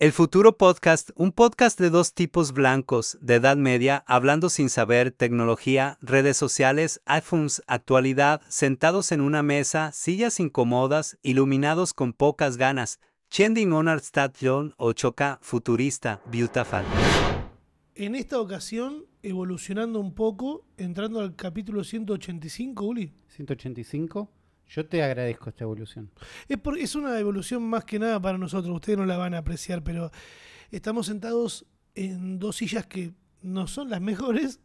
El Futuro Podcast, un podcast de dos tipos blancos, de edad media, hablando sin saber, tecnología, redes sociales, iPhones, actualidad, sentados en una mesa, sillas incómodas, iluminados con pocas ganas, Chending Honor Station o Choca Futurista, Beautiful. En esta ocasión, evolucionando un poco, entrando al capítulo 185, Uli. 185. Yo te agradezco esta evolución. Es, por- es una evolución más que nada para nosotros, ustedes no la van a apreciar, pero estamos sentados en dos sillas que no son las mejores,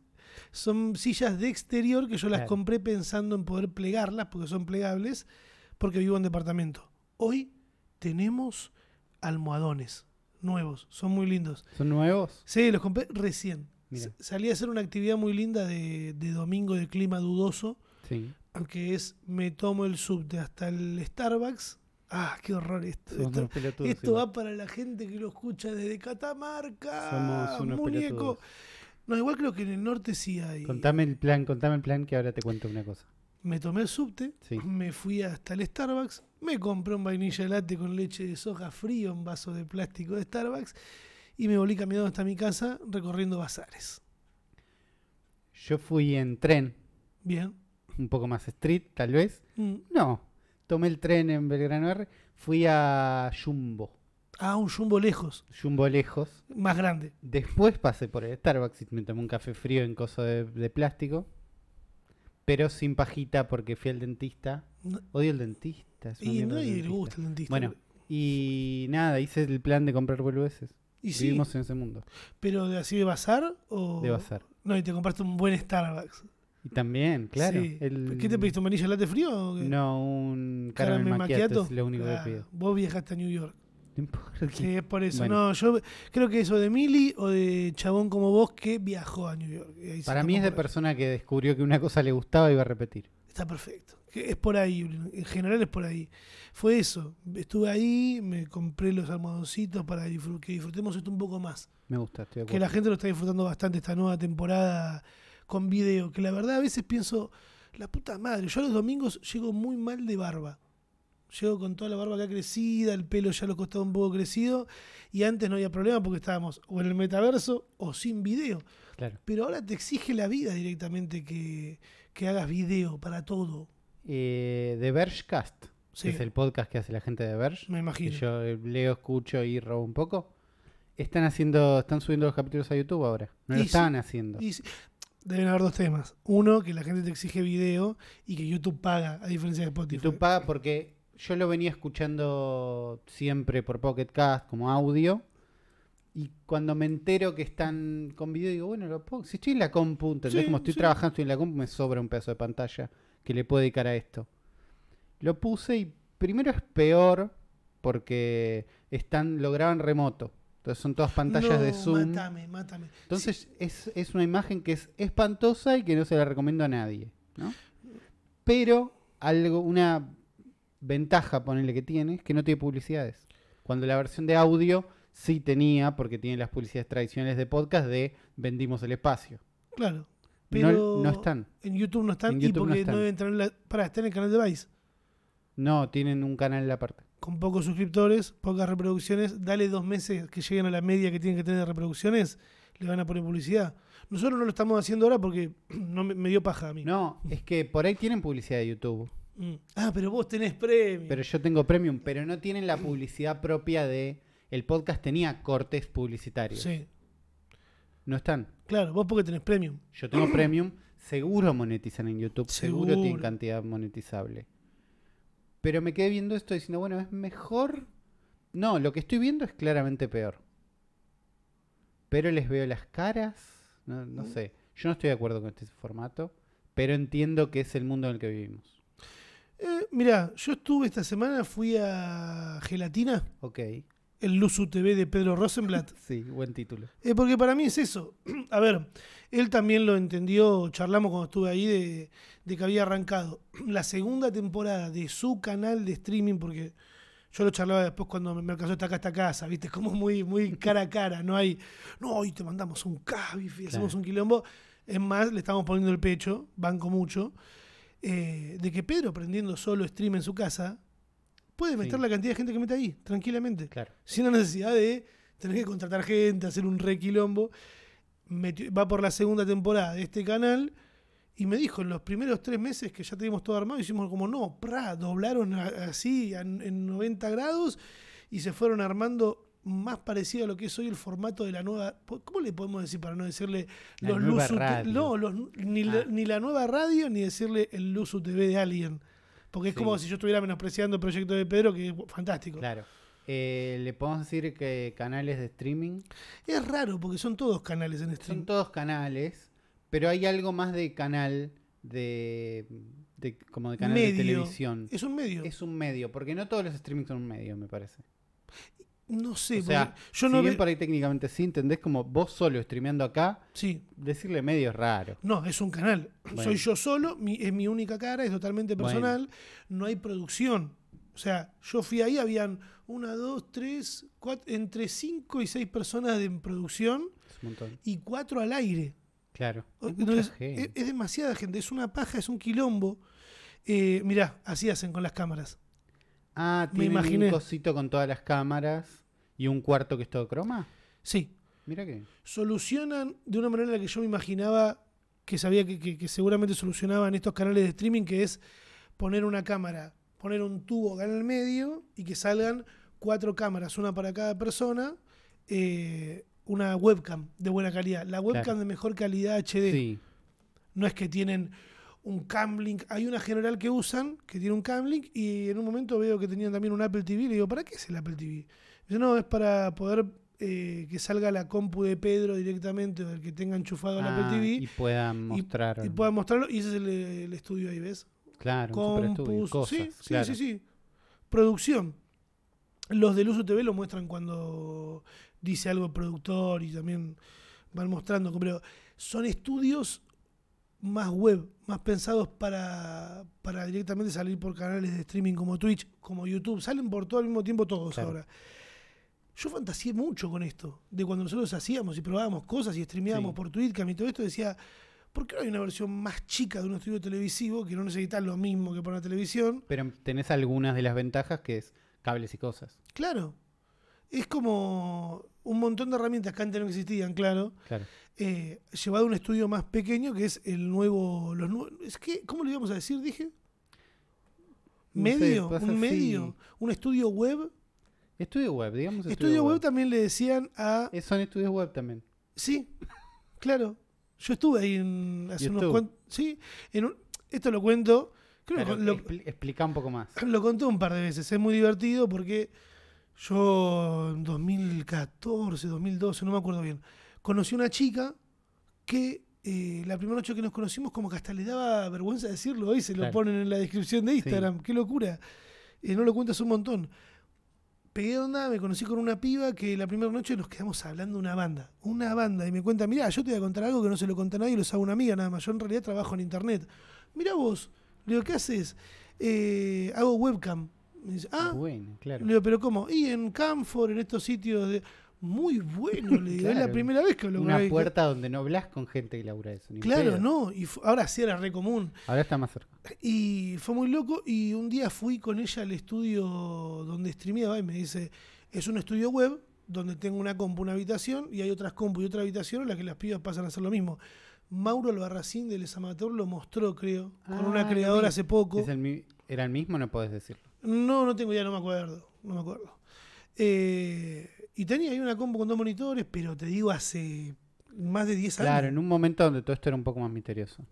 son sillas de exterior que yo las Claro. compré pensando en poder plegarlas, porque son plegables, porque vivo en departamento. Hoy tenemos almohadones nuevos, son muy lindos. ¿Son nuevos? Sí, los compré recién. Mira. Salí a hacer una actividad muy linda de, de domingo de clima dudoso, Sí. Que es me tomo el subte hasta el Starbucks. Ah, qué horror esto. Somos Esto, pelotudos esto va para la gente que lo escucha desde Catamarca. Somos unos muñeco. pelotudos. No, igual creo que en el norte sí hay. Contame el plan, contame el plan que ahora te cuento una cosa. Me tomé el subte, Sí. me fui hasta el Starbucks, me compré un vainilla latte con leche de soja frío en vaso de plástico de Starbucks y me volví caminando hasta mi casa recorriendo bazares. Yo fui en tren, Bien. Un poco más street, tal vez. Mm. No, tomé el tren en Belgrano R, fui a Jumbo, Ah, un jumbo lejos, Jumbo lejos. más grande. Después pasé por el Starbucks y me tomé un café frío en coso de, de plástico, pero sin pajita porque fui al dentista. No- Odio el dentista. es Y nadie le gusta el dentista. Bueno, y nada, hice el plan de comprar boludeces. y sí, Vivimos en ese mundo pero de así de bazar o de bazar. No, y te compraste un buen Starbucks. Y también, claro. Sí. el- ¿Qué te pediste? ¿Un vainilla latte frío? o qué? No, un caramel, ¿Caramel macchiato, macchiato? es lo único Ah, que pido. Vos viajaste a New York. No importa. Sí, es por eso. Bueno. No, yo creo que eso de Mili o de chabón como vos que viajó a New York. Para mí es de persona que descubrió que una cosa le gustaba y iba a repetir. Está perfecto. Que es por ahí, en general es por ahí. Fue eso. Estuve ahí, me compré los almohadoncitos para que disfrutemos esto un poco más. Me gusta, estoy de Que acuerdo. la gente lo está disfrutando bastante esta nueva temporada con video. Que la verdad a veces pienso, la puta madre, yo los domingos llego muy mal de barba. Llego con toda la barba acá crecida, el pelo ya lo costaba un poco crecido. Y antes no había problema porque estábamos o en el metaverso o sin video. Claro. Pero ahora te exige la vida directamente que, que hagas video para todo. Eh, The Vergecast, Sí, que es el podcast que hace la gente de Verge. me Que imagino. yo eh, leo, escucho y robo un poco. Están haciendo, están subiendo los capítulos a YouTube ahora. No Y lo estaban haciendo. Y deben haber dos temas. Uno, que la gente te exige video y que YouTube paga, a diferencia de Spotify. YouTube paga porque yo lo venía escuchando siempre por Pocket Cast como audio. Y cuando me entero que están con video, digo, bueno, lo pongo. Si estoy en la compu, ¿entendés? Sí, como estoy sí. trabajando, estoy en la compu, me sobra un pedazo de pantalla que le puedo dedicar a esto. Lo puse y primero es peor porque están, lo graban remoto. Entonces son todas pantallas de No, Zoom. Mátame, mátame. Entonces es, es una imagen que es espantosa y que no se la recomiendo a nadie, ¿no? Pero algo, una ventaja, ponele que tiene, es que no tiene publicidades. Cuando la versión de audio sí tenía, porque tiene las publicidades tradicionales de podcast de vendimos el espacio. Claro. No- Pero no, están. En YouTube no están En y YouTube no porque no, están. deben tener la. Pará, está en el canal de Vice. No, tienen un canal en la parte. Con pocos suscriptores, pocas reproducciones. Dale dos meses que lleguen a la media que tienen que tener de reproducciones. Le van a poner publicidad. Nosotros no lo estamos haciendo ahora porque no me, me dio paja a mí. No, es que por ahí tienen publicidad de YouTube. Mm. Ah, pero vos tenés premio. Pero yo tengo premium, pero no tienen la publicidad propia de... El podcast tenía cortes publicitarios. Sí, No están. claro, vos porque tenés premium. Yo tengo premium, seguro monetizan en YouTube, seguro, tienen cantidad monetizable. Pero me quedé viendo esto diciendo, bueno, es mejor. No, lo que estoy viendo es claramente peor. Pero les veo las caras, no, no sé. Yo no estoy de acuerdo con este formato, pero entiendo que es el mundo en el que vivimos. Eh, mirá, yo estuve esta semana, fui a Gelatina, Ok, el Luzu TV de Pedro Rosenblatt. sí, buen título. Eh, porque para mí es eso. A ver, él también lo entendió, charlamos cuando estuve ahí, de, de que había arrancado la segunda temporada de su canal de streaming, porque yo lo charlaba después cuando me, alcanzó esta acá esta casa, ¿viste? Como muy, muy cara a cara, no hay, no, hoy te mandamos un cabif y hacemos Claro. un quilombo. Es más, le estamos poniendo el pecho, banco mucho, eh, de que Pedro prendiendo solo stream en su casa, puede meter Sí. la cantidad de gente que mete ahí, tranquilamente Claro. sin la necesidad de tenés que contratar gente, hacer un requilombo. Metió- va por la segunda temporada de este canal y me dijo en los primeros tres meses que ya teníamos todo armado, hicimos como no, pra, doblaron así en, en 90 grados y se fueron armando más parecido a lo que es hoy el formato de la nueva. ¿Cómo le podemos decir para no decirle La los Luzu? No, los- ni, la, Ah. ni la nueva radio ni decirle el Luzu TV de alguien. Porque es Sí. como si yo estuviera menospreciando el proyecto de Pedro, que es fantástico. Claro. Eh, Le podemos decir que canales de streaming Es raro porque son todos canales en stream. son todos canales, pero hay algo más de canal de, de- como de canal de televisión. Es un medio. Es un medio, porque no todos los streaming son un medio, me parece. No sé, o sea, porque yo si no bien ve- por ahí técnicamente sí, entendés como vos solo streameando acá, Sí, decirle medio es raro. no, es un canal. Bueno. Soy yo solo, mi- es mi única cara, es totalmente Bueno. personal. No hay producción. O sea, yo fui ahí, habían una, dos, tres, cuatro, entre cinco y seis personas de producción y cuatro al aire. Claro. Entonces, es demasiada gente, es una paja, es un quilombo. Eh, mirá, así hacen con las cámaras. Ah, me tienen imaginé. un cosito con todas las cámaras y un cuarto que es todo croma. Sí, Mira que. solucionan de una manera en la que yo me imaginaba que sabía que, que- que seguramente solucionaban estos canales de streaming, que es poner una cámara, poner un tubo acá en el medio y que salgan cuatro cámaras, una para cada persona, eh, una webcam de buena calidad. La webcam Claro. de mejor calidad HD. Sí. No es que tienen un camlink. Hay una general que usan que tiene un camlink y en un momento veo que tenían también un Apple TV. Le digo, ¿para qué es el Apple TV? Dice, no, es para poder eh, que salga la compu de Pedro directamente o del que tenga enchufado el Ah, Apple TV y puedan mostrar. y pueda mostrarlo. Y ese es el, el estudio ahí, ¿ves? claro, Compus. cosas. sí, sí, sí, sí. Producción. Los del Uso TV lo muestran cuando dice algo el productor y también van mostrando. Pero son estudios más web, más pensados para, para directamente salir por canales de streaming como Twitch, como YouTube. Salen por todo al mismo tiempo todos Claro. ahora. Yo fantaseé mucho con esto, de cuando nosotros hacíamos y probábamos cosas y streameábamos Sí. por Twitch, y todo esto, decía, ¿por qué no hay una versión más chica de un estudio televisivo que no necesita lo mismo que para la televisión? Pero tenés algunas de las ventajas que es cables y cosas. Claro, es como un montón de herramientas que antes no existían, claro, Claro. eh, llevado a un estudio más pequeño que es el nuevo, los nuevos, es que, ¿cómo le íbamos a decir? Dije, No medio, un así. medio, un estudio web. Estudio web, digamos. Estudio web también le decían a Eh, Son estudios web también. Sí, claro. Yo estuve ahí en, hace unos cuantos. Sí, en un- esto lo cuento. Creo que lo, explica un poco más. lo conté un par de veces. Es muy divertido porque yo en 2014, 2012, no me acuerdo bien, conocí una chica que eh, la primera noche que nos conocimos, como que hasta le daba vergüenza decirlo. Hoy se lo ponen en la descripción de Instagram. Qué locura. Eh, no lo cuentas un montón. Pegué onda, me conocí con una piba que la primera noche nos quedamos hablando de una banda. Una banda. Y me cuenta, mira, yo te voy a contar algo que no se lo cuenta a nadie, lo sabe una amiga nada más. Yo en realidad trabajo en internet. Mira vos. Le digo, ¿qué haces? "Eh, hago webcam. Me dice, ah, Bueno, claro. le digo, ¿pero cómo? Y en Camfor, en estos sitios de. Muy bueno, le digo. Es la primera vez que hablo con Una que- puerta donde no hablas con gente que labura eso. ni Claro, pedo. no. Y ahora sí era re común. Ahora está más cerca. Y fue muy loco. Y un día fui con ella al estudio donde streameaba y me dice: Es un estudio web donde tengo una compu, una habitación y hay otras compu y otra habitación en las que las pibas pasan a hacer lo mismo. Mauro Albarracín de Les Amateur lo mostró, creo, con Ah, una lo creadora hace poco. ¿Es el mi- ¿Era el mismo? No podés decirlo. No, no tengo idea, no me acuerdo. No me acuerdo. Eh, y tenía ahí una compu con dos monitores, pero te digo, hace más de 10 años. Claro, en un momento donde todo esto era un poco más misterioso.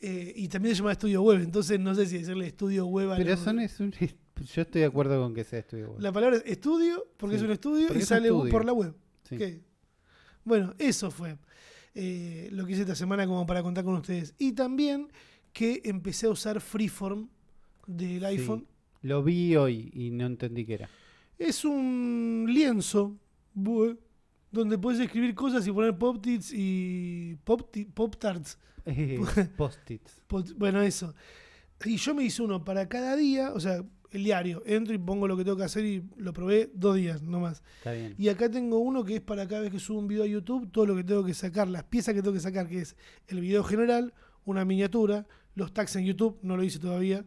Eh, y también se llama estudio web, entonces no sé si decirle estudio web a Pero los- son es un, yo estoy de acuerdo con que sea estudio web. La palabra es estudio, porque Sí, es un estudio, y sale estudio. por la web. Sí. Bueno, eso fue eh, lo que hice esta semana como para contar con ustedes. Y también que empecé a usar Freeform del Sí. Lo vi hoy y no entendí qué era. Es un lienzo bue, donde puedes escribir cosas y poner pop-tits y pop-tarts. Post-its. Bueno, eso. Y yo me hice uno para cada día, o sea, el diario. Entro y pongo lo que tengo que hacer y lo probé dos días nomás. Está bien. Y acá tengo uno que es para cada vez que subo un video a YouTube, todo lo que tengo que sacar, las piezas que tengo que sacar, que es el video general, una miniatura, los tags en YouTube, no lo hice todavía,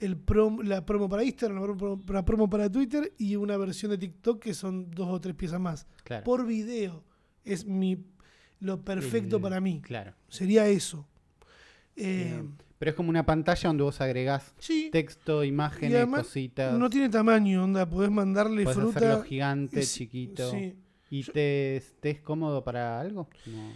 el prom- la promo para Instagram, la promo, la promo para Twitter y una versión de TikTok que son dos o tres piezas más. Claro. Por video. Es mi lo perfecto El- para mí. Claro. Sería eso. Eh, pero es como una pantalla donde vos agregás sí, texto, imágenes, además cositas. no tiene tamaño, onda, podés mandarle Podés fruta. hacerlo gigante, es- chiquito. sí. ¿Y te, te es cómodo para algo? No.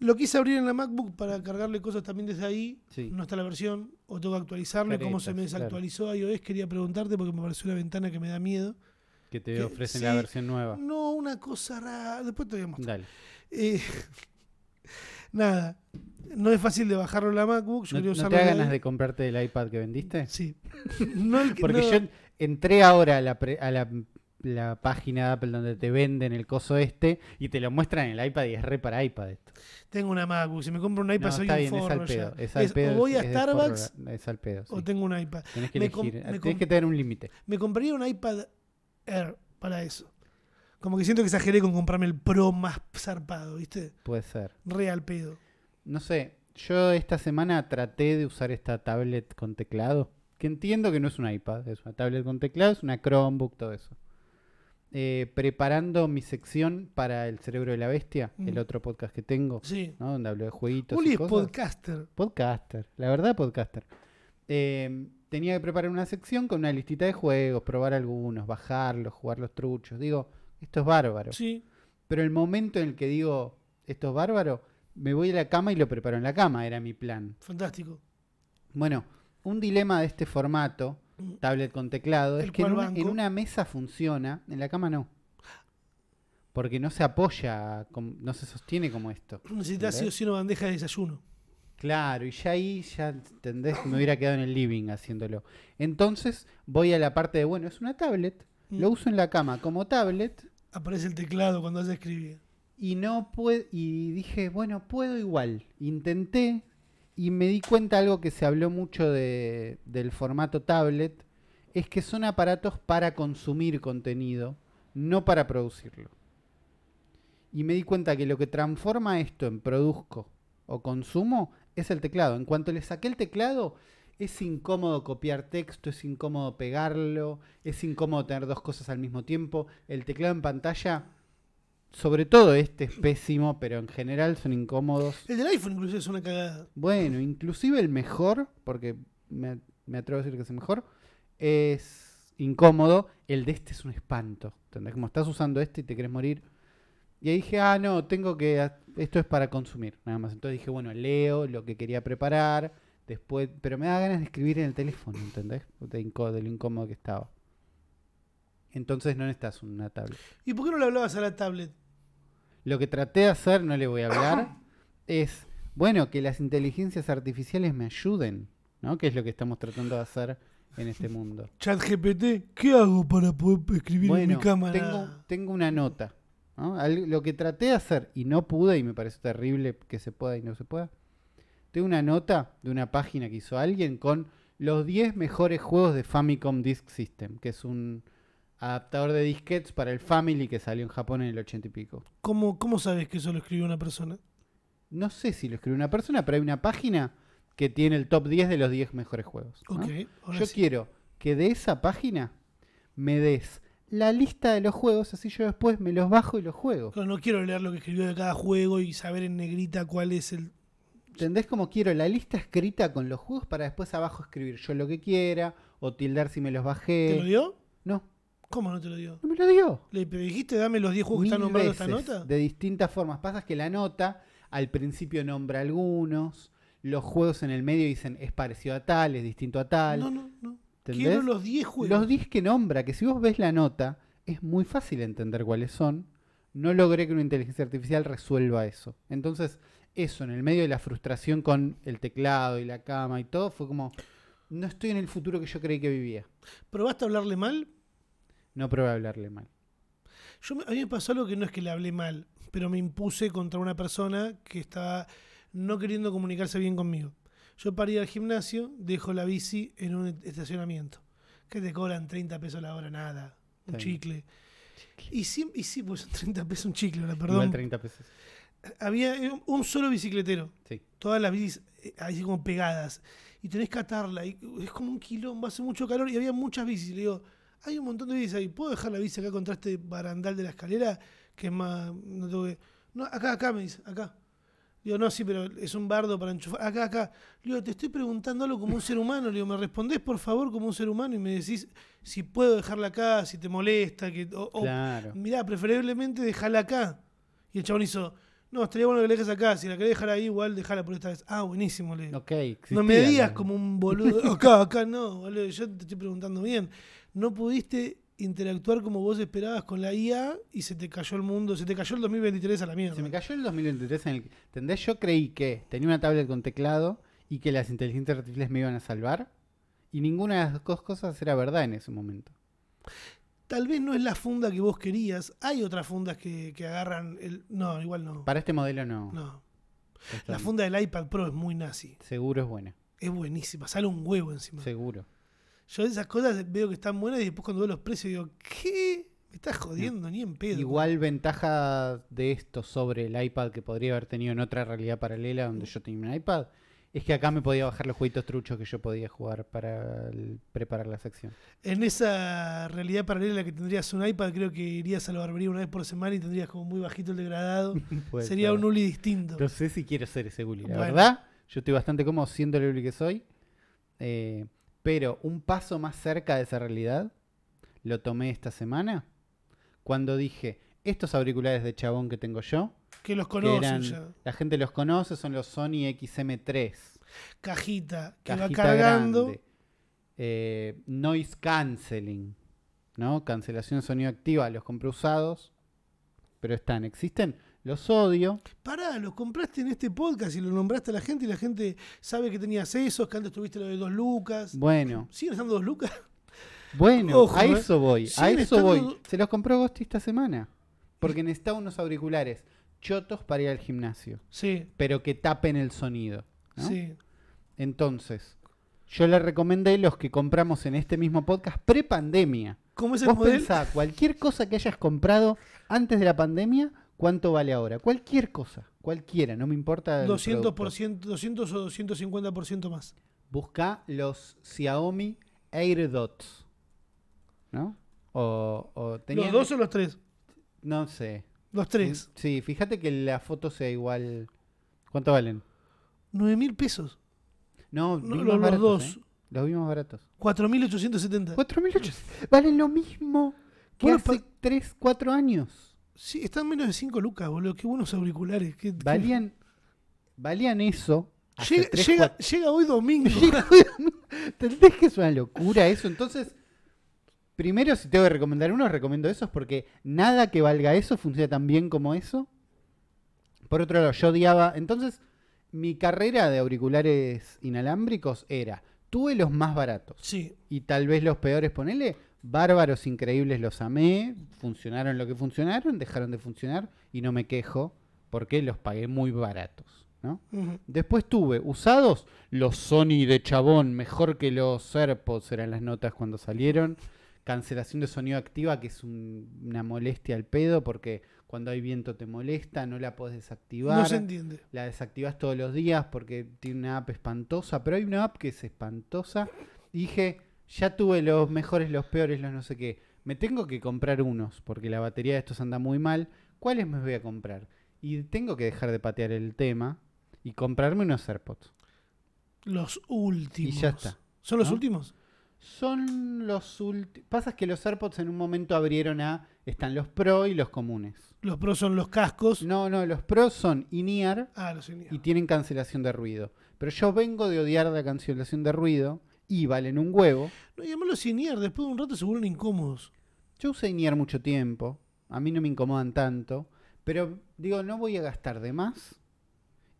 Lo quise abrir en la MacBook para cargarle cosas también desde ahí. Sí. No está la versión, o tengo que actualizarlo. y ¿Cómo se me Caretas, claro. desactualizó iOS? Quería preguntarte porque me pareció una ventana que me da miedo. Que te Que- ofrecen sí. la versión nueva. No, una cosa rara. Después te voy a mostrar. Dale. Eh, nada, no es fácil de bajarlo en la MacBook. Yo ¿No, no te da ganas de comprarte el iPad que vendiste? Sí. No el que- Porque no, yo entré ahora a la, pre- a la, la página de Apple donde te venden el coso este y te lo muestran en el iPad y es re para iPad esto. tengo una MacBook. Si me compro un iPad, No, soy está un bien, es al pedo. Es al Es, pedo, o voy a es de forro, Starbucks es al pedo, sí. o tengo un iPad. Tenés que elegir. me Tenés com- que tener un límite. Me compraría un iPad Air para eso. Como que siento que exageré con comprarme el Pro más zarpado, ¿viste? Puede ser. Real pedo. No sé, yo esta semana traté de usar esta tablet con teclado, que entiendo que no es un iPad, es una tablet con teclado, es una Chromebook, todo eso. Eh, preparando mi sección para El Cerebro de la Bestia, el Mm. otro podcast que tengo, Sí. ¿no? donde hablo de jueguitos Uli y es cosas. podcaster. Podcaster, la verdad podcaster. Eh, tenía que preparar una sección con una listita de juegos, probar algunos, bajarlos, jugar los truchos. Digo, esto es bárbaro. Sí. Pero el momento en el que digo, esto es bárbaro, me voy a la cama y lo preparo en la cama, era mi plan. Fantástico. Bueno, un dilema de este formato. Tablet con teclado, es que en una, en una mesa funciona, en la cama no. Porque no se apoya, no se sostiene como esto. Necesitas sí o sí una bandeja de desayuno. Claro, y ya ahí, ya entendés, me hubiera quedado en el living haciéndolo. Entonces voy a la parte de, bueno, es una tablet, Mm. lo uso en la cama como tablet Aparece el teclado cuando hace escribir. y no puedo, y dije, bueno, puedo igual. Intenté y me di cuenta algo que se habló mucho de, del formato tablet, es que son aparatos para consumir contenido, no para producirlo. Y me di cuenta que lo que transforma esto en produzco o consumo es el teclado. En cuanto le saqué el teclado, es incómodo copiar texto, es incómodo pegarlo, es incómodo tener dos cosas al mismo tiempo. El teclado en pantalla, sobre todo este es pésimo, pero en general son incómodos. El del iPhone incluso es una cagada. Bueno, inclusive el mejor, porque me, me atrevo a decir que es el mejor, es incómodo. El de este es un espanto. ¿Entendés? Como estás usando este y te querés morir. Y ahí dije, ah, no, tengo que. Esto es para consumir, nada más. Entonces dije, bueno, leo lo que quería preparar. Después, pero me da ganas de escribir en el teléfono, ¿entendés? De, de lo incómodo que estaba. Entonces no necesitas una tablet. ¿Y por qué no le hablabas a la tablet? Lo que traté de hacer, no le voy a hablar, es, bueno, que las inteligencias artificiales me ayuden, ¿no? Que es lo que estamos tratando de hacer en este mundo. Chat GPT, ¿qué hago para poder escribir en mi cámara? tengo, tengo una nota. ¿no? Al- Lo que traté de hacer y no pude, y me parece terrible que se pueda y no se pueda, tengo una nota de una página que hizo alguien con los 10 mejores juegos de Famicom Disk System, que es un adaptador de disquetes para el Family que salió en Japón en el 80 y pico. ¿Cómo, ¿Cómo sabes que eso lo escribió una persona? No sé si lo escribió una persona, pero hay una página que tiene el top 10 de los 10 mejores juegos. ¿no? Ok, ahora Yo sí. quiero que de esa página me des la lista de los juegos, así yo después me los bajo y los juego. Claro, no quiero leer lo que escribió de cada juego y saber en negrita cuál es el. ¿Entendés cómo quiero la lista escrita con los juegos para después abajo escribir yo lo que quiera o tildar si me los bajé? ¿Te lo dio? No, ¿Cómo no te lo dio? no me lo dio. ¿Le dijiste dame los 10 juegos que Mil están nombrados esta nota? De distintas formas. Pasa que la nota al principio nombra algunos, los juegos en el medio dicen es parecido a tal, es distinto a tal. No, no, no. ¿entendés? Quiero los 10 juegos. Los 10 que nombra, que si vos ves la nota, es muy fácil entender cuáles son. No logré que una inteligencia artificial resuelva eso. Entonces, eso, en el medio de la frustración con el teclado y la cama y todo, fue como, no estoy en el futuro que yo creí que vivía. ¿Probaste a hablarle mal? No probé a hablarle mal. Yo, a mí me pasó algo que no es que le hablé mal, pero me impuse contra una persona que estaba no queriendo comunicarse bien conmigo. Yo para ir al gimnasio dejo la bici en un estacionamiento. Que te cobran 30 pesos la hora, nada. Un chicle. Y sí, y sí, pues son 30 pesos un chicle, ahora, Igual perdón. 30 pesos. Había un- un solo bicicletero. Sí. todas las bicis eh, así como pegadas. Y tenés que atarla. Y es como un quilombo, hace mucho calor y había muchas bicis. Le digo, hay un montón de bicis ahí. ¿Puedo dejar la bici acá contra este barandal de la escalera? Que es más. No tengo que. No, acá, acá, me dice, acá. Digo, no, sí, pero es un bardo para enchufar. Acá, acá. Le digo, te estoy preguntando algo como un ser humano. Le digo, ¿me respondés por favor como un ser humano? Y me decís si puedo dejarla acá, si te molesta. Que, o, o, Claro. mirá, preferiblemente dejarla acá. Y el chabón hizo, no, estaría bueno que la dejes acá. Si la querés dejar ahí, igual dejala por esta vez. Ah, buenísimo, le digo. Ok, No me existía digas como un boludo. Acá, acá no, boludo. Yo te estoy preguntando bien. No pudiste interactuar como vos esperabas con la IA y se te cayó el mundo, se te cayó el 2023 a la mierda. Se me cayó el 2023 en el que, ¿entendés? Yo creí que tenía una tablet con teclado y que las inteligencias artificiales me iban a salvar. Y ninguna de las dos cosas era verdad en ese momento. Tal vez no es la funda que vos querías. Hay otras fundas que, que agarran el. No, igual no. Para este modelo no. No. La funda del iPad Pro es muy nazi. Seguro es buena. Es buenísima. Sale un huevo encima. Seguro. Yo esas cosas veo que están buenas y después cuando veo los precios digo, ¿qué? Me estás jodiendo, ni en pedo. Igual ventaja de esto sobre el iPad que podría haber tenido en otra realidad paralela donde yo tenía un iPad es que acá me podía bajar los jueguitos truchos que yo podía jugar para el- preparar la sección. En esa realidad paralela que tendrías un iPad, creo que irías a la barbería una vez por semana y tendrías como muy bajito el degradado. Sería ser. un Uli distinto. No sé si quiero ser ese Uli. La Bueno. verdad, yo estoy bastante cómodo siendo el Uli que soy. Eh, pero un paso más cerca de esa realidad lo tomé esta semana cuando dije, estos auriculares de chabón que tengo yo, Que los que conocen eran, ya. la gente los conoce, son los Sony XM3. Cajita que va Cajita cargando. grande. Eh, noise canceling, ¿no? Cancelación de sonido activa, los compré usados, pero están, existen, los odio. Pará, los compraste en este podcast y lo nombraste a la gente y la gente sabe que tenías esos, que antes tuviste lo de dos lucas. Bueno, ¿Siguen estando dos lucas? bueno, Ojo, a eh. eso voy, a eso estando- voy. Se los compró Gosti esta semana, porque necesitaba unos auriculares chotos para ir al gimnasio, Sí, pero que tapen el sonido. ¿no? sí. Entonces, yo le recomendé los que compramos en este mismo podcast pre-pandemia. ¿Cómo es el Vos modelo? pensá, cualquier cosa que hayas comprado antes de la pandemia, ¿cuánto vale ahora? Cualquier cosa, cualquiera, no me importa. el 200%, producto. 200 o 250% más. Busca los Xiaomi AirDots. ¿No? O, o tenían- ¿Los dos o los tres? No sé. Los tres. Sí, fíjate que la foto sea igual. ¿Cuánto valen? 9 mil pesos. No, No, los, baratos, dos. ¿eh? Los vi más baratos. 4.870. 4.800. Valen lo mismo que Bueno, hace pa- 3, 4 años. Sí, están menos de 5 lucas, boludo. Qué buenos auriculares. Qué- qué- Valían, valían eso. Llega, llega- cuatro- llega hoy domingo. ¿Entendés que es una locura eso? Entonces, primero, si tengo que recomendar uno, recomiendo esos porque nada que valga eso funciona tan bien como eso. Por otro lado, yo odiaba. Entonces, mi carrera de auriculares inalámbricos era: tuve los más baratos Sí, y tal vez los peores, ponele. Bárbaros increíbles los amé, funcionaron lo que funcionaron, dejaron de funcionar y no me quejo porque los pagué muy baratos, ¿no? Después tuve usados los Sony de chabón, mejor que los AirPods eran las notas cuando salieron. Cancelación de sonido activa, que es un- una molestia al pedo, porque cuando hay viento te molesta, no la podés desactivar. no se entiende. La desactivas todos los días porque tiene una app espantosa, pero hay una app que es espantosa. Y dije, ya tuve los mejores, los peores, los no sé qué. Me tengo que comprar unos porque la batería de estos anda muy mal. ¿Cuáles me voy a comprar? Y tengo que dejar de patear el tema y comprarme unos AirPods. Los últimos. Y ya está. ¿Son los ¿no? últimos? Son los últimos. Pasa que los AirPods en un momento abrieron a. Están los Pro y los comunes. Los pros son los cascos. No, no, los Pro son in-ear Ah, in-ear. y tienen cancelación de ruido. Pero yo vengo de odiar la cancelación de ruido y valen un huevo. No, y además los in-ear, después de un rato se vuelven incómodos. Yo usé in-ear mucho tiempo, a mí no me incomodan tanto, pero digo, no voy a gastar de más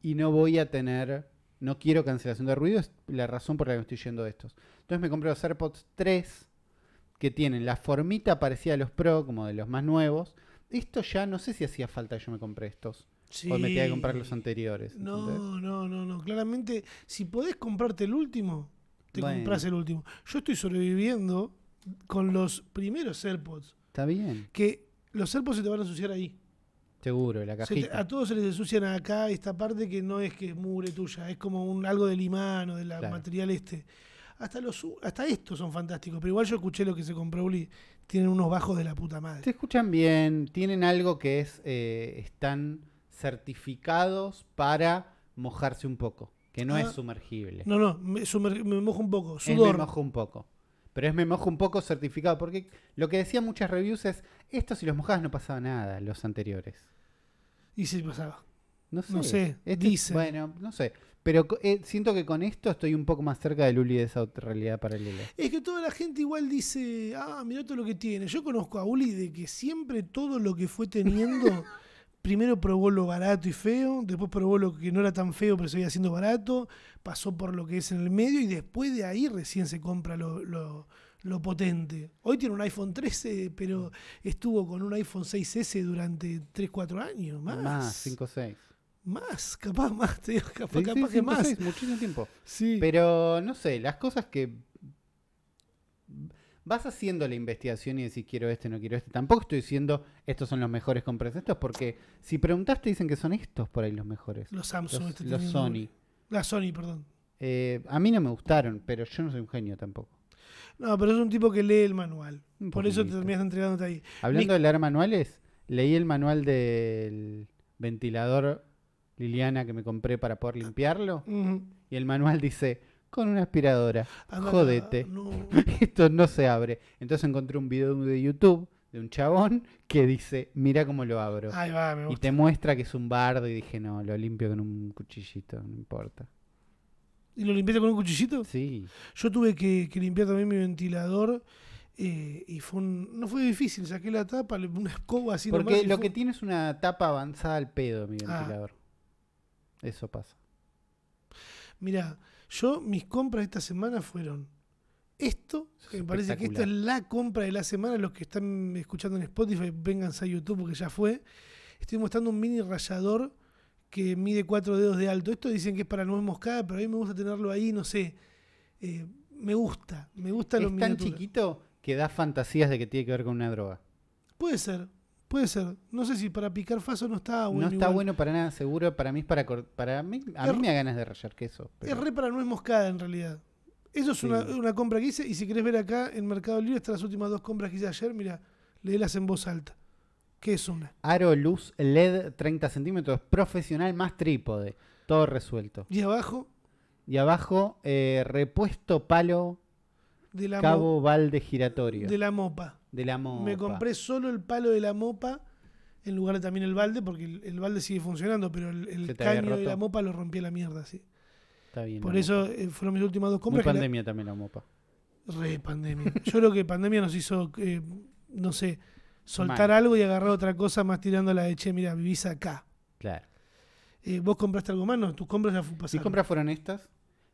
y no voy a tener, no quiero cancelación de ruido, es la razón por la que me estoy yendo de estos. Entonces me compré los AirPods 3 que tienen la formita parecida a los Pro, como de los más nuevos. Esto ya no sé si hacía falta que yo me compré estos. Sí. O me tenía que comprar los anteriores. ¿entendés? No, no, no, no. Claramente, si podés comprarte el último, te Bueno. compras el último. Yo estoy sobreviviendo con los primeros AirPods. Está bien. Que los AirPods se te van a ensuciar ahí. Seguro, la Se te- cajita. a todos se les ensucian acá esta parte que no es que es mugre tuya, es como un, algo del imán o del Claro. material este. Hasta los hasta estos son fantásticos, pero igual yo escuché lo que se compró Uli, tienen unos bajos de la puta madre. Se escuchan bien, tienen algo que es, eh, están certificados para mojarse un poco, que no Ah. es sumergible. No, no, me, sumer- me mojo un poco, es me sudor. mojo un poco. Pero es me mojo un poco certificado, porque lo que decían muchas reviews es, esto si los mojabas no pasaba nada, los anteriores. Y se pasaba. No sé. No sé, Este- dicen. Bueno, no sé. Pero eh, siento que con esto estoy un poco más cerca del Uli de esa otra realidad paralela. Es que toda la gente igual dice, ah, mira todo lo que tiene. Yo conozco a Uli de que siempre todo lo que fue teniendo, primero probó lo barato y feo, después probó lo que no era tan feo pero seguía siendo barato, pasó por lo que es en el medio y después de ahí recién se compra lo, lo- lo potente. Hoy tiene un iPhone 13, pero estuvo con un iPhone 6S durante 3, 4 años, más. Más, 5 o 6. Más, capaz más, te digo, capaz, capaz que más. muchísimo tiempo. Sí. Pero no sé, las cosas que vas haciendo la investigación y decís quiero este, no quiero este. Tampoco estoy diciendo estos son los mejores compras estos, porque si preguntaste dicen que son estos por ahí los mejores. los Samsung. Los, este los Sony. La Sony, perdón. Eh, a mí no me gustaron, pero yo no soy un genio tampoco. No, pero es un tipo que lee el manual. Un Por eso te terminas entregándote ahí. Hablando Nick- de leer manuales, leí el manual del ventilador Liliana que me compré para poder limpiarlo. Y el manual dice, con una aspiradora, Anda, jódete. no. Esto no se abre. Entonces encontré un video de YouTube de un chabón que dice, mira cómo lo abro. Ahí va, me y te muestra que es un bardo y dije, no, lo limpio con un cuchillito, no importa. ¿Y lo limpiaste con un cuchillito? Sí, Yo tuve que, que limpiar también mi ventilador eh, y fue un, no fue difícil. Saqué la tapa, una escoba así porque lo fue- que tiene es una tapa avanzada al pedo, mi Ah. ventilador. Eso pasa. Mirá, yo mis compras esta semana fueron esto, que me parece que esta es la compra de la semana. Los que están escuchando en Spotify, vénganse a YouTube porque ya fue. Estoy mostrando un mini rallador que mide cuatro dedos de alto. Esto dicen que es para nuez moscada, pero a mí me gusta tenerlo ahí, no sé. Eh, me gusta, me gusta lo Es tan miniatura. chiquito que da fantasías de que tiene que ver con una droga. Puede ser, puede ser. No sé si para picar faso no está bueno. no está igual. bueno para nada, seguro. Para mí es para... para mí, a Es- mí me da ganas de rayar queso. pero- Es re para nuez moscada en realidad. Eso es una, Sí. una compra que hice. Y si querés ver acá en Mercado Libre, están las últimas dos compras que hice ayer. Mira, léelas en voz alta. ¿Qué es una? Aro luz LED 30 centímetros, profesional más trípode. Todo resuelto. Y abajo, Y abajo, eh, repuesto palo de la, cabo balde giratorio. de la mopa. De la mopa. Me compré solo el palo de la mopa en lugar de también el balde, porque el, el balde sigue funcionando, pero el, el caño de la mopa lo rompí a la mierda, sí. Está bien. Por eso eh, fueron mis últimas dos Muy compras. la- pandemia también la mopa. Re pandemia. Yo creo que pandemia nos hizo, eh, no sé, soltar algo y agarrar otra cosa más tirándola de, che, mira, vivís acá. Claro. Eh, ¿Vos compraste algo más? No, tus compras ya fu- Mis pasaron. compras fueron estas.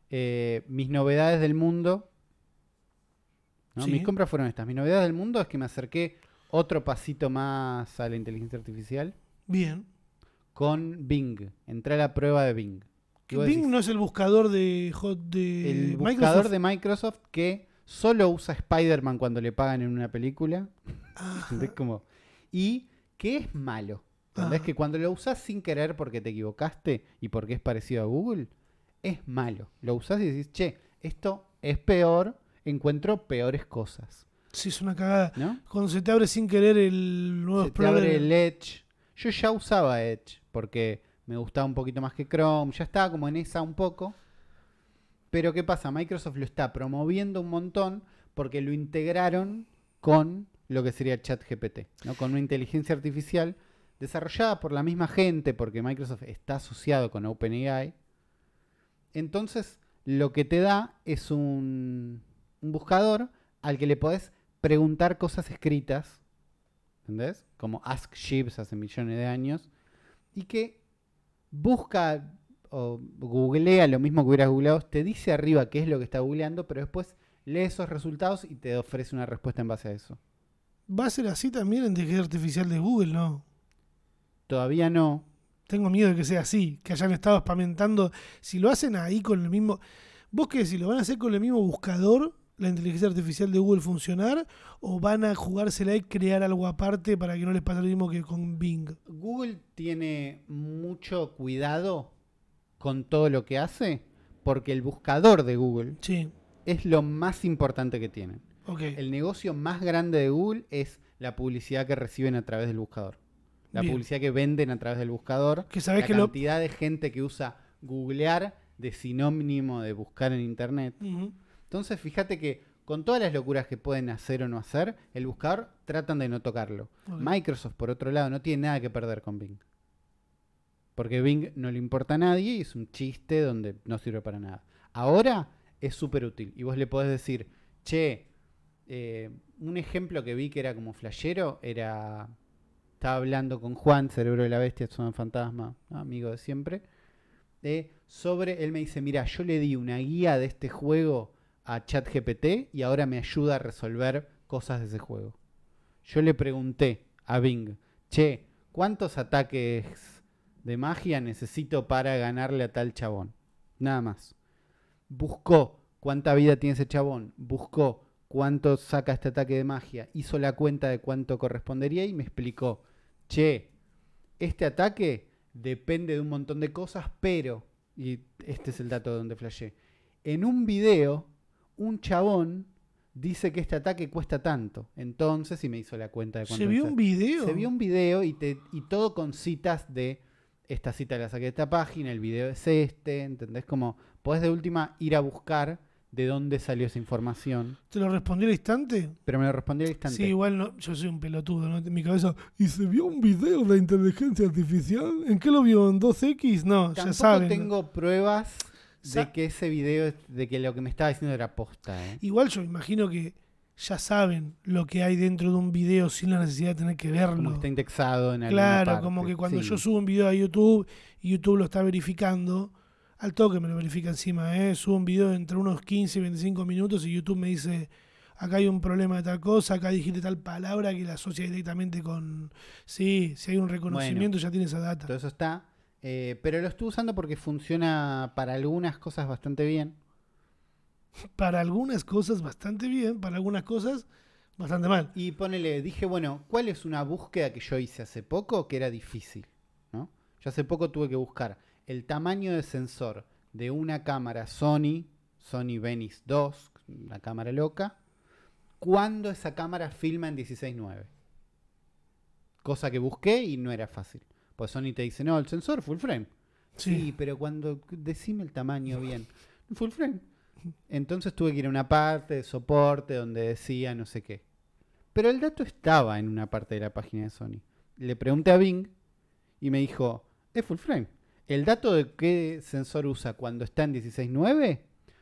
Eh, mis novedades del mundo. ¿No? Sí. Mis compras fueron estas. Mis novedades del mundo es que me acerqué otro pasito más a la inteligencia artificial Bien. con Bing. Entré a la prueba de Bing. Bing decís, no es el buscador de, hot- de el buscador de Microsoft que solo usa Spider-Man cuando le pagan en una película. Como- y que es malo. ¿Entendés? Ah. Que cuando lo usás sin querer porque te equivocaste y porque es parecido a Google, es malo. Lo usás y decís, che, esto es peor, encuentro peores cosas. sí, es una cagada. ¿No? Cuando se te abre sin querer el nuevo Se te Explorer. abre el Edge. Yo ya usaba Edge porque me gustaba un poquito más que Chrome. Ya estaba como en esa un poco. Pero ¿qué pasa? Microsoft lo está promoviendo un montón porque lo integraron con lo que sería ChatGPT, ¿no? Con una inteligencia artificial desarrollada por la misma gente, porque Microsoft está asociado con OpenAI. Entonces, lo que te da es un, un buscador al que le podés preguntar cosas escritas, ¿entendés? Como Ask Jeeves hace millones de años, y que busca o googlea lo mismo que hubieras googleado, te dice arriba qué es lo que está googleando, pero después lee esos resultados y te ofrece una respuesta en base a eso. Va a ser así también en inteligencia artificial de Google, ¿no? Todavía no, Tengo miedo de que sea así, que hayan estado espamentando. Si lo hacen ahí con el mismo. ¿Vos qué decís? ¿Lo van a hacer con el mismo buscador? La inteligencia artificial de Google funcionar o van a jugársela y crear algo aparte para que no les pase lo mismo que con Bing? Google tiene mucho cuidado con todo lo que hace porque el buscador de Google Sí, es lo más importante que tienen. El negocio más grande de Google es la publicidad que reciben a través del buscador. La Bien. publicidad que venden a través del buscador. Que sabés la que lo- cantidad de gente que usa googlear de sinónimo de buscar en internet. Entonces, fíjate que con todas las locuras que pueden hacer o no hacer, el buscador tratan de no tocarlo. Microsoft, por otro lado, no tiene nada que perder con Bing. Porque Bing no le importa a nadie y es un chiste donde no sirve para nada. Ahora es súper útil. Y vos le podés decir, che, eh, un ejemplo que vi que era como flashero era. Estaba hablando con Juan, Cerebro de la Bestia, Zona Fantasma, amigo de siempre. eh, sobre, él me dice, mira, yo le di una guía de este juego a ChatGPT y ahora me ayuda a resolver cosas de ese juego. Yo le pregunté a Bing, che, ¿cuántos ataques de magia necesito para ganarle a tal chabón? Nada más. Buscó cuánta vida tiene ese chabón, buscó cuánto saca este ataque de magia, hizo la cuenta de cuánto correspondería y me explicó, che, este ataque depende de un montón de cosas, pero, y este es el dato de donde flashé, en un video, un chabón dice que este ataque cuesta tanto. Entonces, y me hizo la cuenta de cuánto ¿Se vio un video? Se vio un video y, te, y todo con citas de esta cita la saqué de esta página, el video es este, ¿entendés? Como podés de última ir a buscar de dónde salió esa información. ¿Te lo respondió al instante? Pero me lo respondió al instante. Sí, igual no, yo soy un pelotudo, ¿no? En mi cabeza, ¿y se vio un video de inteligencia artificial? ¿En qué lo vio? ¿En 2X? No, Tampoco ya saben. tengo pruebas de que ese video, de que lo que me estaba diciendo era posta. ¿eh? Igual yo imagino que ya saben lo que hay dentro de un video sin la necesidad de tener que Como verlo. está indexado en Claro, parte. como que cuando Sí. yo subo un video a YouTube y YouTube lo está verificando, al toque me lo verifica encima, ¿eh? Subo un video de entre unos 15 y 25 minutos y YouTube me dice, acá hay un problema de tal cosa, acá dijiste tal palabra que la asocia directamente con... Sí, si hay un reconocimiento ya tiene esa data. Todo eso está. Eh, pero lo estoy usando porque funciona para algunas cosas bastante bien. Para algunas cosas bastante bien, para algunas cosas bastante mal. Y ponele, dije, bueno, ¿cuál es una búsqueda que yo hice hace poco que era difícil? ¿no? Yo hace poco tuve que buscar el tamaño de sensor de una cámara Sony, Sony Venice 2, una cámara loca, cuando esa cámara filma en 16.9. Cosa que busqué y no era fácil. Pues Sony te dice, no, el sensor full frame. Sí, Sí. pero cuando decime el tamaño bien, full frame. Entonces tuve que ir a una parte de soporte donde decía no sé qué. Pero el dato estaba en una parte de la página de Sony. Le pregunté a Bing y me dijo, es full frame. El dato de qué sensor usa cuando está en 16.9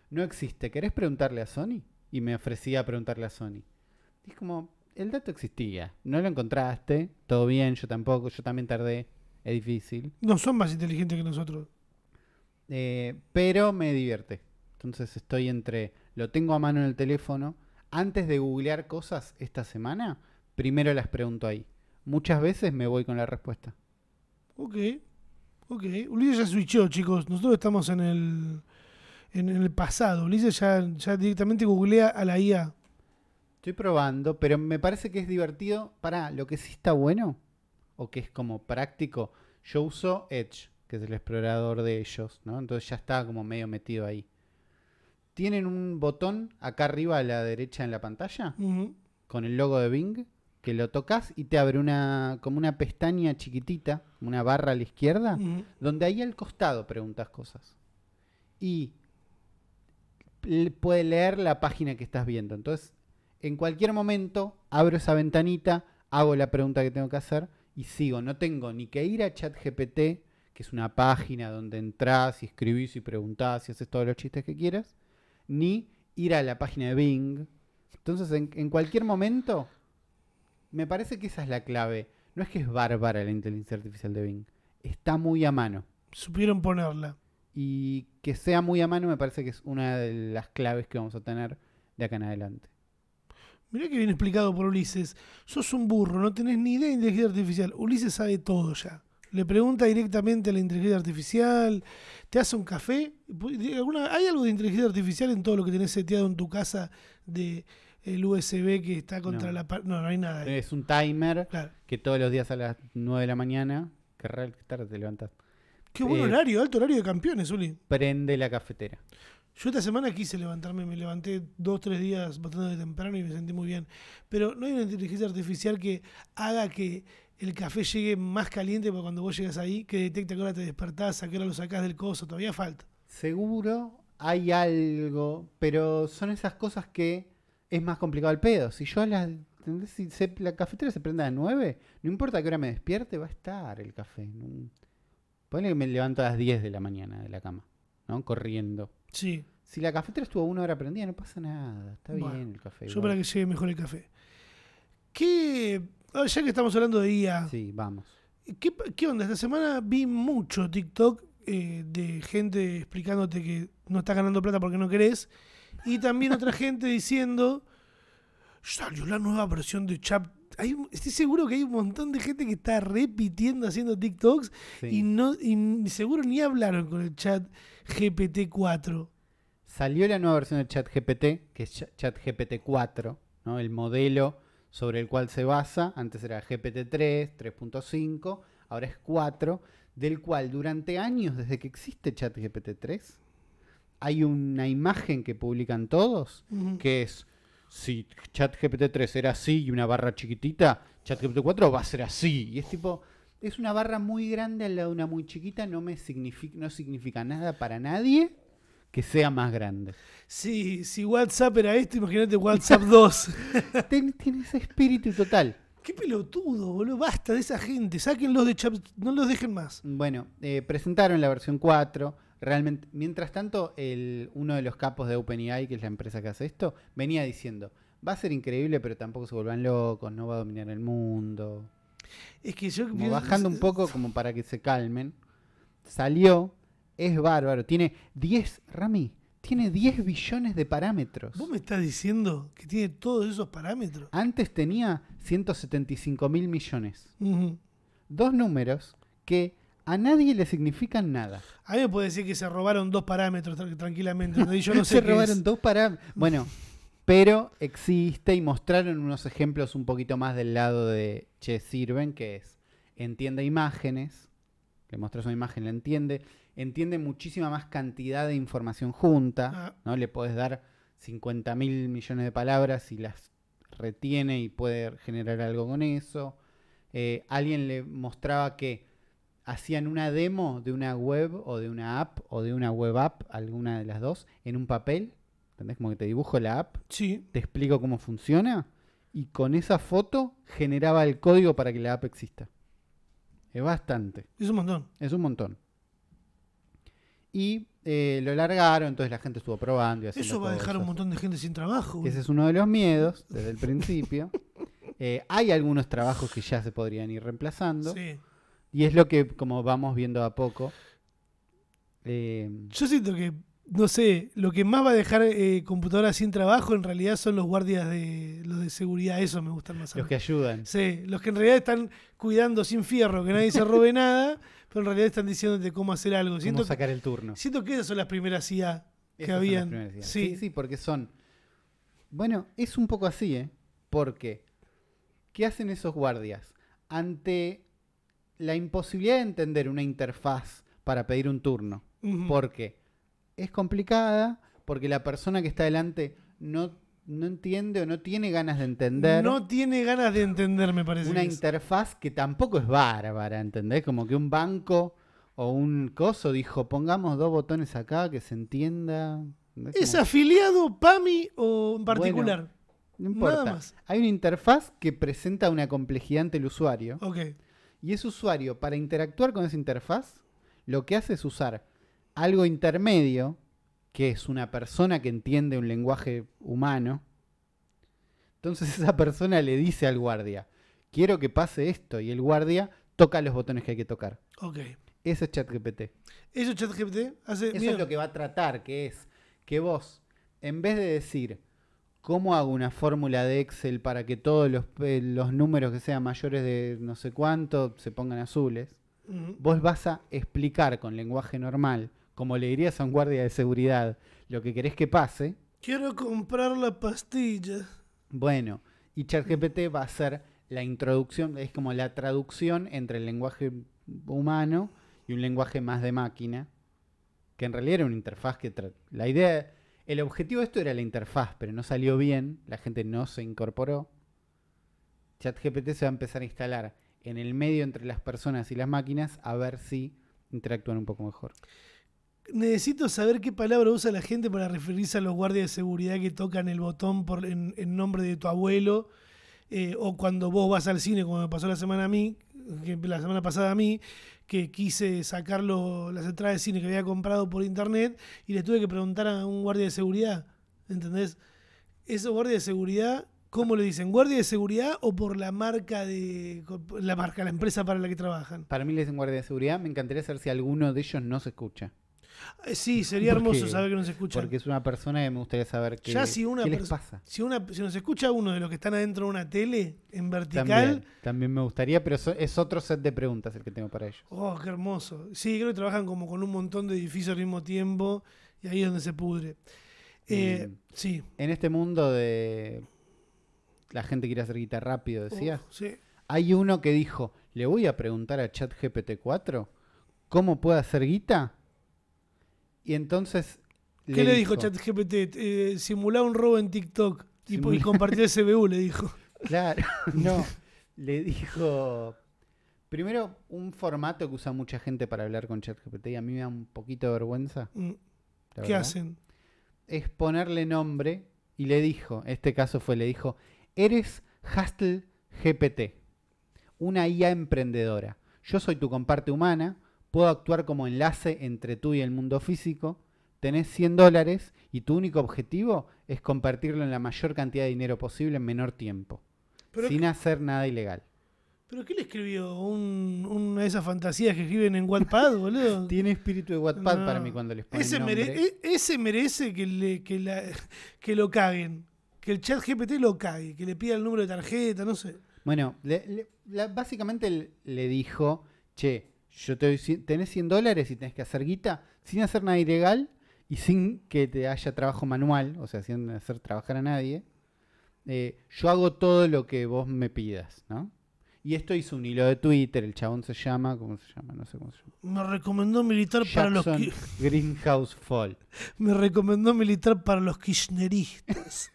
no existe. ¿Querés preguntarle a Sony? Y me ofrecía a preguntarle a Sony. Y es como, el dato existía. No lo encontraste. Todo bien, yo tampoco. Yo también tardé. Es difícil. No son más inteligentes que nosotros. Eh, pero me divierte. Entonces estoy entre, lo tengo a mano en el teléfono. Antes de googlear cosas esta semana, primero las pregunto ahí. Muchas veces me voy con la respuesta. Ok, ok. Ulises ya switchó, chicos. Nosotros estamos en el, en el pasado. Ulises ya, ya directamente googlea a la IA. Estoy probando, pero me parece que es divertido. Para lo que sí está bueno, o que es como práctico, yo uso Edge, que es el explorador de ellos, ¿no? Entonces ya está como medio metido ahí. Tienen un botón acá arriba a la derecha en la pantalla. Con el logo de Bing, que lo tocas y te abre una como una pestaña chiquitita, una barra a la izquierda, donde ahí al costado preguntas cosas. Y puede leer la página que estás viendo. Entonces, en cualquier momento abro esa ventanita, hago la pregunta que tengo que hacer y sigo. No tengo ni que ir a ChatGPT, que es una página donde entras y escribís y preguntás y haces todos los chistes que quieras, ni ir a la página de Bing. Entonces, en, en cualquier momento, me parece que esa es la clave. No es que es bárbara la inteligencia artificial de Bing. Está muy a mano. Supieron ponerla. Y que sea muy a mano me parece que es una de las claves que vamos a tener de acá en adelante. Mirá que bien explicado por Ulises. Sos un burro, no tenés ni idea de inteligencia artificial. Ulises sabe todo ya. Le pregunta directamente a la inteligencia artificial, te hace un café. ¿Alguna- ¿Hay algo de inteligencia artificial en todo lo que tenés seteado en tu casa de el USB que está contra No. la pared. No, no hay nada. ahí. Es un timer Claro. que todos los días a las 9 de la mañana, que real que tarde te levantas, Qué buen Eh, horario, alto horario de campeones, Uli. prende la cafetera. Yo esta semana quise levantarme, me levanté dos, tres días bastante temprano y me sentí muy bien. Pero no hay una inteligencia artificial que haga que el café llegue más caliente para cuando vos llegas ahí, que detecte a qué hora te despertás, a qué hora lo sacás del coso, todavía falta. Seguro hay algo, pero son esas cosas que es más complicado el pedo. Si yo a las. Si la cafetera se prende a las 9, no importa a qué hora me despierte, va a estar el café. Ponle que me levanto a las 10 de la mañana de la cama, ¿no? Corriendo. Sí, Si la cafetera estuvo una hora prendida, no pasa nada. Está Bueno, bien el café. yo igual. para que llegue mejor el café. ¿Qué, ah, ya que estamos hablando de IA, Sí, vamos. ¿qué, qué onda? Esta semana vi mucho TikTok eh, de gente explicándote que no estás ganando plata porque no querés. Y también otra gente diciendo, salió la nueva versión de Chat. Hay, estoy seguro que hay un montón de gente que está repitiendo haciendo TikToks Sí. y no y seguro ni hablaron con el chat GPT-4. Salió la nueva versión de ChatGPT, que es Cha- ChatGPT 4, ¿no? el modelo sobre el cual se basa. Antes era GPT-3, 3.5, ahora es 4, del cual durante años, desde que existe ChatGPT 3, hay una imagen que publican todos, que es, si ChatGPT 3 era así y una barra chiquitita, ChatGPT 4 va a ser así. Y es tipo, es una barra muy grande al lado de una muy chiquita, no, me significa, no significa nada para nadie que sea más grande. Sí, si WhatsApp era esto, imagínate WhatsApp 2. Ten- Tiene ese espíritu total. Qué pelotudo, boludo. Basta de esa gente. Sáquenlos de chat, no los dejen más. Bueno, eh, presentaron la versión 4. Realmente, mientras tanto, el, uno de los capos de OpenAI, que es la empresa que hace esto, venía diciendo, va a ser increíble, pero tampoco se vuelvan locos, no va a dominar el mundo. Es que yo Como bajando un poco como para que se calmen. Salió, es bárbaro, tiene 10, Rami, tiene 10 billones de parámetros. Vos me estás diciendo que tiene todos esos parámetros. Antes tenía 175 mil millones. Dos números que a nadie le significan nada. A mí me puede decir que se robaron dos parámetros tra- tranquilamente. ¿no? Y yo no sé Se robaron es. dos parámetros. Bueno, pero existe y mostraron unos ejemplos un poquito más del lado de Che sirven, que es entiende imágenes, le mostras una imagen, la entiende, entiende muchísima más cantidad de información junta, Ah. ¿no? Le puedes dar 50 mil millones de palabras y las retiene y puede generar algo con eso. Eh, alguien le mostraba que hacían una demo de una web o de una app o de una web app, alguna de las dos, en un papel. ¿Entendés? Como que te dibujo la app, Sí. te explico cómo funciona y con esa foto generaba el código para que la app exista. Es bastante, Es un montón. es un montón. Y eh, lo largaron, entonces la gente estuvo probando y haciendo Eso va a dejar un cosas. montón de gente sin trabajo. boludo. Ese es uno de los miedos desde el principio. Eh, hay algunos trabajos que ya se podrían ir reemplazando. Sí. Y es lo que, como vamos viendo a poco. eh, Yo siento que, no sé, lo que más va a dejar eh, computadoras sin trabajo en realidad son los guardias de los de seguridad. Eso me gustan más. a los que ayudan. Sí, los que en realidad están cuidando sin fierro, que nadie se robe nada, pero en realidad están diciéndote cómo hacer algo. Cómo Siento, que- sacar el turno. siento que esas son las primeras IA que Esas son las habían. Sí. sí, sí, porque son. Bueno, es un poco así, ¿eh? Porque, ¿qué hacen esos guardias? Ante la imposibilidad de entender una interfaz para pedir un turno, porque es complicada, porque la persona que está delante no, no entiende o no tiene ganas de entender. No tiene ganas de entender, me parece. una interfaz que tampoco es bárbara, ¿entendés? Como que un banco o un coso dijo, pongamos dos botones acá que se entienda. ¿Es afiliado PAMI o en particular? no importa. nada más. Hay una interfaz que presenta una complejidad ante el usuario. Ok. Y ese usuario, para interactuar con esa interfaz, lo que hace es usar algo intermedio, que es una persona que entiende un lenguaje humano. Entonces esa persona le dice al guardia, quiero que pase esto, y el guardia toca los botones que hay que tocar. Ok. Eso es ChatGPT. Eso ChatGPT hace. Eso mira, es lo que va a tratar, que es que vos, en vez de decir cómo hago una fórmula de Excel para que todos los, eh, los números que sean mayores de no sé cuánto se pongan azules, vos vas a explicar con lenguaje normal, como le dirías a un guardia de seguridad, lo que querés que pase, Quiero comprar la pastilla. Bueno, y ChatGPT va a ser la introducción, es como la traducción entre el lenguaje humano y un lenguaje más de máquina, que en realidad era una interfaz que... La idea, el objetivo de esto era la interfaz, pero no salió bien, la gente no se incorporó. ChatGPT se va a empezar a instalar en el medio entre las personas y las máquinas a ver si interactúan un poco mejor. Necesito saber qué palabra usa la gente para referirse a los guardias de seguridad que tocan el botón por, en, nombre de tu abuelo. eh, o cuando vos vas al cine, como me pasó la semana a mí, la semana pasada a mí, que quise sacar lo- las entradas de cine que había comprado por internet y le tuve que preguntar a un guardia de seguridad. ¿Entendés? Esos guardias de seguridad, ¿cómo le dicen? ¿Guardia de seguridad o por la marca de la marca, la empresa para la que trabajan? Para mí les dicen guardia de seguridad, me encantaría saber si alguno de ellos no se escucha. Eh, Sí, sería Porque- hermoso saber que nos escuchan. Porque es una persona que me gustaría saber qué, Ya si una qué les pasa. Si, una, si nos escucha uno de los que están adentro de una tele en vertical, También, también me gustaría, pero so- es otro set de preguntas el que tengo para ellos. oh, qué hermoso. Sí, creo que trabajan como con un montón de edificios al mismo tiempo y ahí es donde se pudre. Eh, Mm. Sí. En este mundo de la gente quiere hacer guita rápido, decías, Oh, sí. hay uno que dijo, le voy a preguntar a ChatGPT 4 cómo puede hacer guita. Y entonces... ¿Qué le dijo ChatGPT? Eh, simular un robo en TikTok y, y compartir el CBU, le dijo. Claro, no. Le dijo. Primero, un formato que usa mucha gente para hablar con ChatGPT y a mí me da un poquito de vergüenza. Mm, ¿Qué verdad. hacen? Es ponerle nombre y le dijo, este caso fue, le dijo, eres Hustle GPT, una IA emprendedora. Yo soy tu comparte humana, puedo actuar como enlace entre tú y el mundo físico, tenés 100 dólares y tu único objetivo es compartirlo en la mayor cantidad de dinero posible en menor tiempo, ¿Pero, sin hacer nada ilegal. ¿pero qué le escribió? ¿Un- ¿Una de esas fantasías que escriben en Wattpad, boludo? Tiene espíritu de Wattpad No. para mí cuando les ponen Ese, mere- e- ese merece que, le, que, la- que lo caguen. Que el chat GPT lo cague, que le pida el número de tarjeta, no sé. Bueno, le- le- la- básicamente le dijo, che, yo te doy tenés 100 dólares y tenés que hacer guita sin hacer nada ilegal y sin que te haya trabajo manual, o sea, sin hacer trabajar a nadie. eh, yo hago todo lo que vos me pidas, ¿no? Y esto hizo un hilo de Twitter, el chabón se llama, ¿cómo se llama? No sé cómo se llama. Me recomendó militar para los Greenhouse Fall. me recomendó militar para los kirchneristas.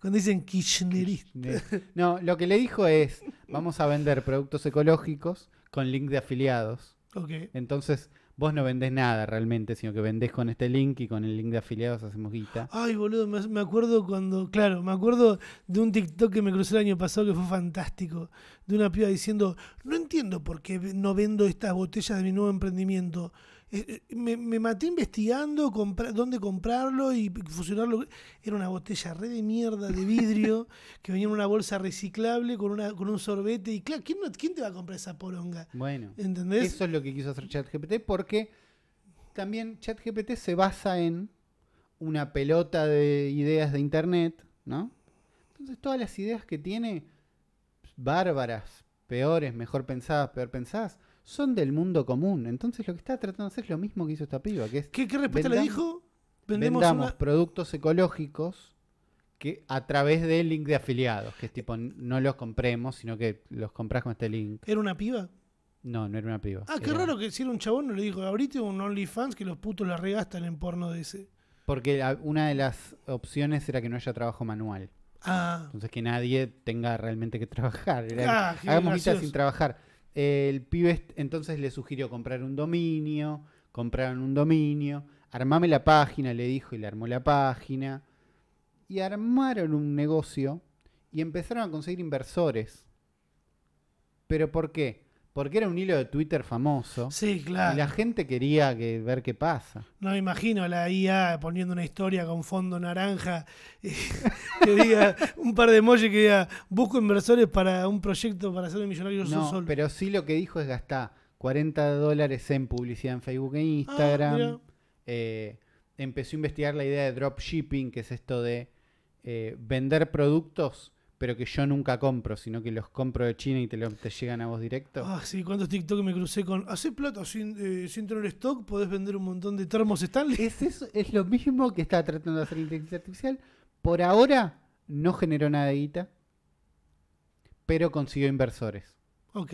Cuando dicen kirchneristas. No, lo que le dijo es, vamos a vender productos ecológicos con link de afiliados. Ok. Entonces, vos no vendés nada realmente, sino que vendés con este link y con el link de afiliados hacemos guita. Ay, boludo, me, me acuerdo cuando, claro, me acuerdo de un TikTok que me crucé el año pasado que fue fantástico, de una piba diciendo, no entiendo por qué no vendo estas botellas de mi nuevo emprendimiento. Eh, eh, me, me maté investigando compra- dónde comprarlo y fusionarlo. Era una botella re de mierda de vidrio que venía en una bolsa reciclable con, una, con un sorbete. Y claro, ¿quién, no- quién te va a comprar esa poronga? Bueno, ¿Entendés? eso es lo que quiso hacer ChatGPT porque también ChatGPT se basa en una pelota de ideas de Internet, ¿no? Entonces todas las ideas que tiene, bárbaras, peores, mejor pensadas, peor pensadas, son del mundo común. Entonces lo que está tratando de hacer es lo mismo que hizo esta piba, que es ¿Qué, qué respuesta le vendamos- dijo? vendamos, Vendemos una... productos ecológicos que a través del link de afiliados, que es tipo, no los compremos, sino que los compras con este link. ¿Era una piba? No, no era una piba. Ah, qué era- raro que si era un chabón no le dijo, abrite un OnlyFans que los putos la regastan en porno de ese. Porque la- una de las opciones era que no haya trabajo manual. Ah, Entonces que nadie tenga realmente que trabajar. Era, Ah, hagamos gracioso. sin trabajar. El pibe entonces le sugirió comprar un dominio, compraron un dominio, armame la página, le dijo, y le armó la página. Y armaron un negocio y empezaron a conseguir inversores. ¿Pero por qué? Porque era un hilo de Twitter famoso. sí, Y claro. la gente quería que, ver qué pasa. No me imagino la IA poniendo una historia con fondo naranja eh, que diga un par de emojis que diga busco inversores para un proyecto para hacerme millonario No, solo. pero sí lo que dijo es gastar 40 dólares en publicidad en Facebook e Ah, Instagram. mira. Eh, empezó a investigar la idea de dropshipping, que es esto de eh, vender productos, pero que yo nunca compro, sino que los compro de China y te, lo- te llegan a vos directo. Ah, sí, cuántos TikTok me crucé con. Hacé plata sin, eh, sin tener stock, podés vender un montón de termos Stanley. Es, eso, es lo mismo que está tratando de hacer inteligencia artificial. Por ahora no generó nada de guita, pero consiguió inversores. Ok.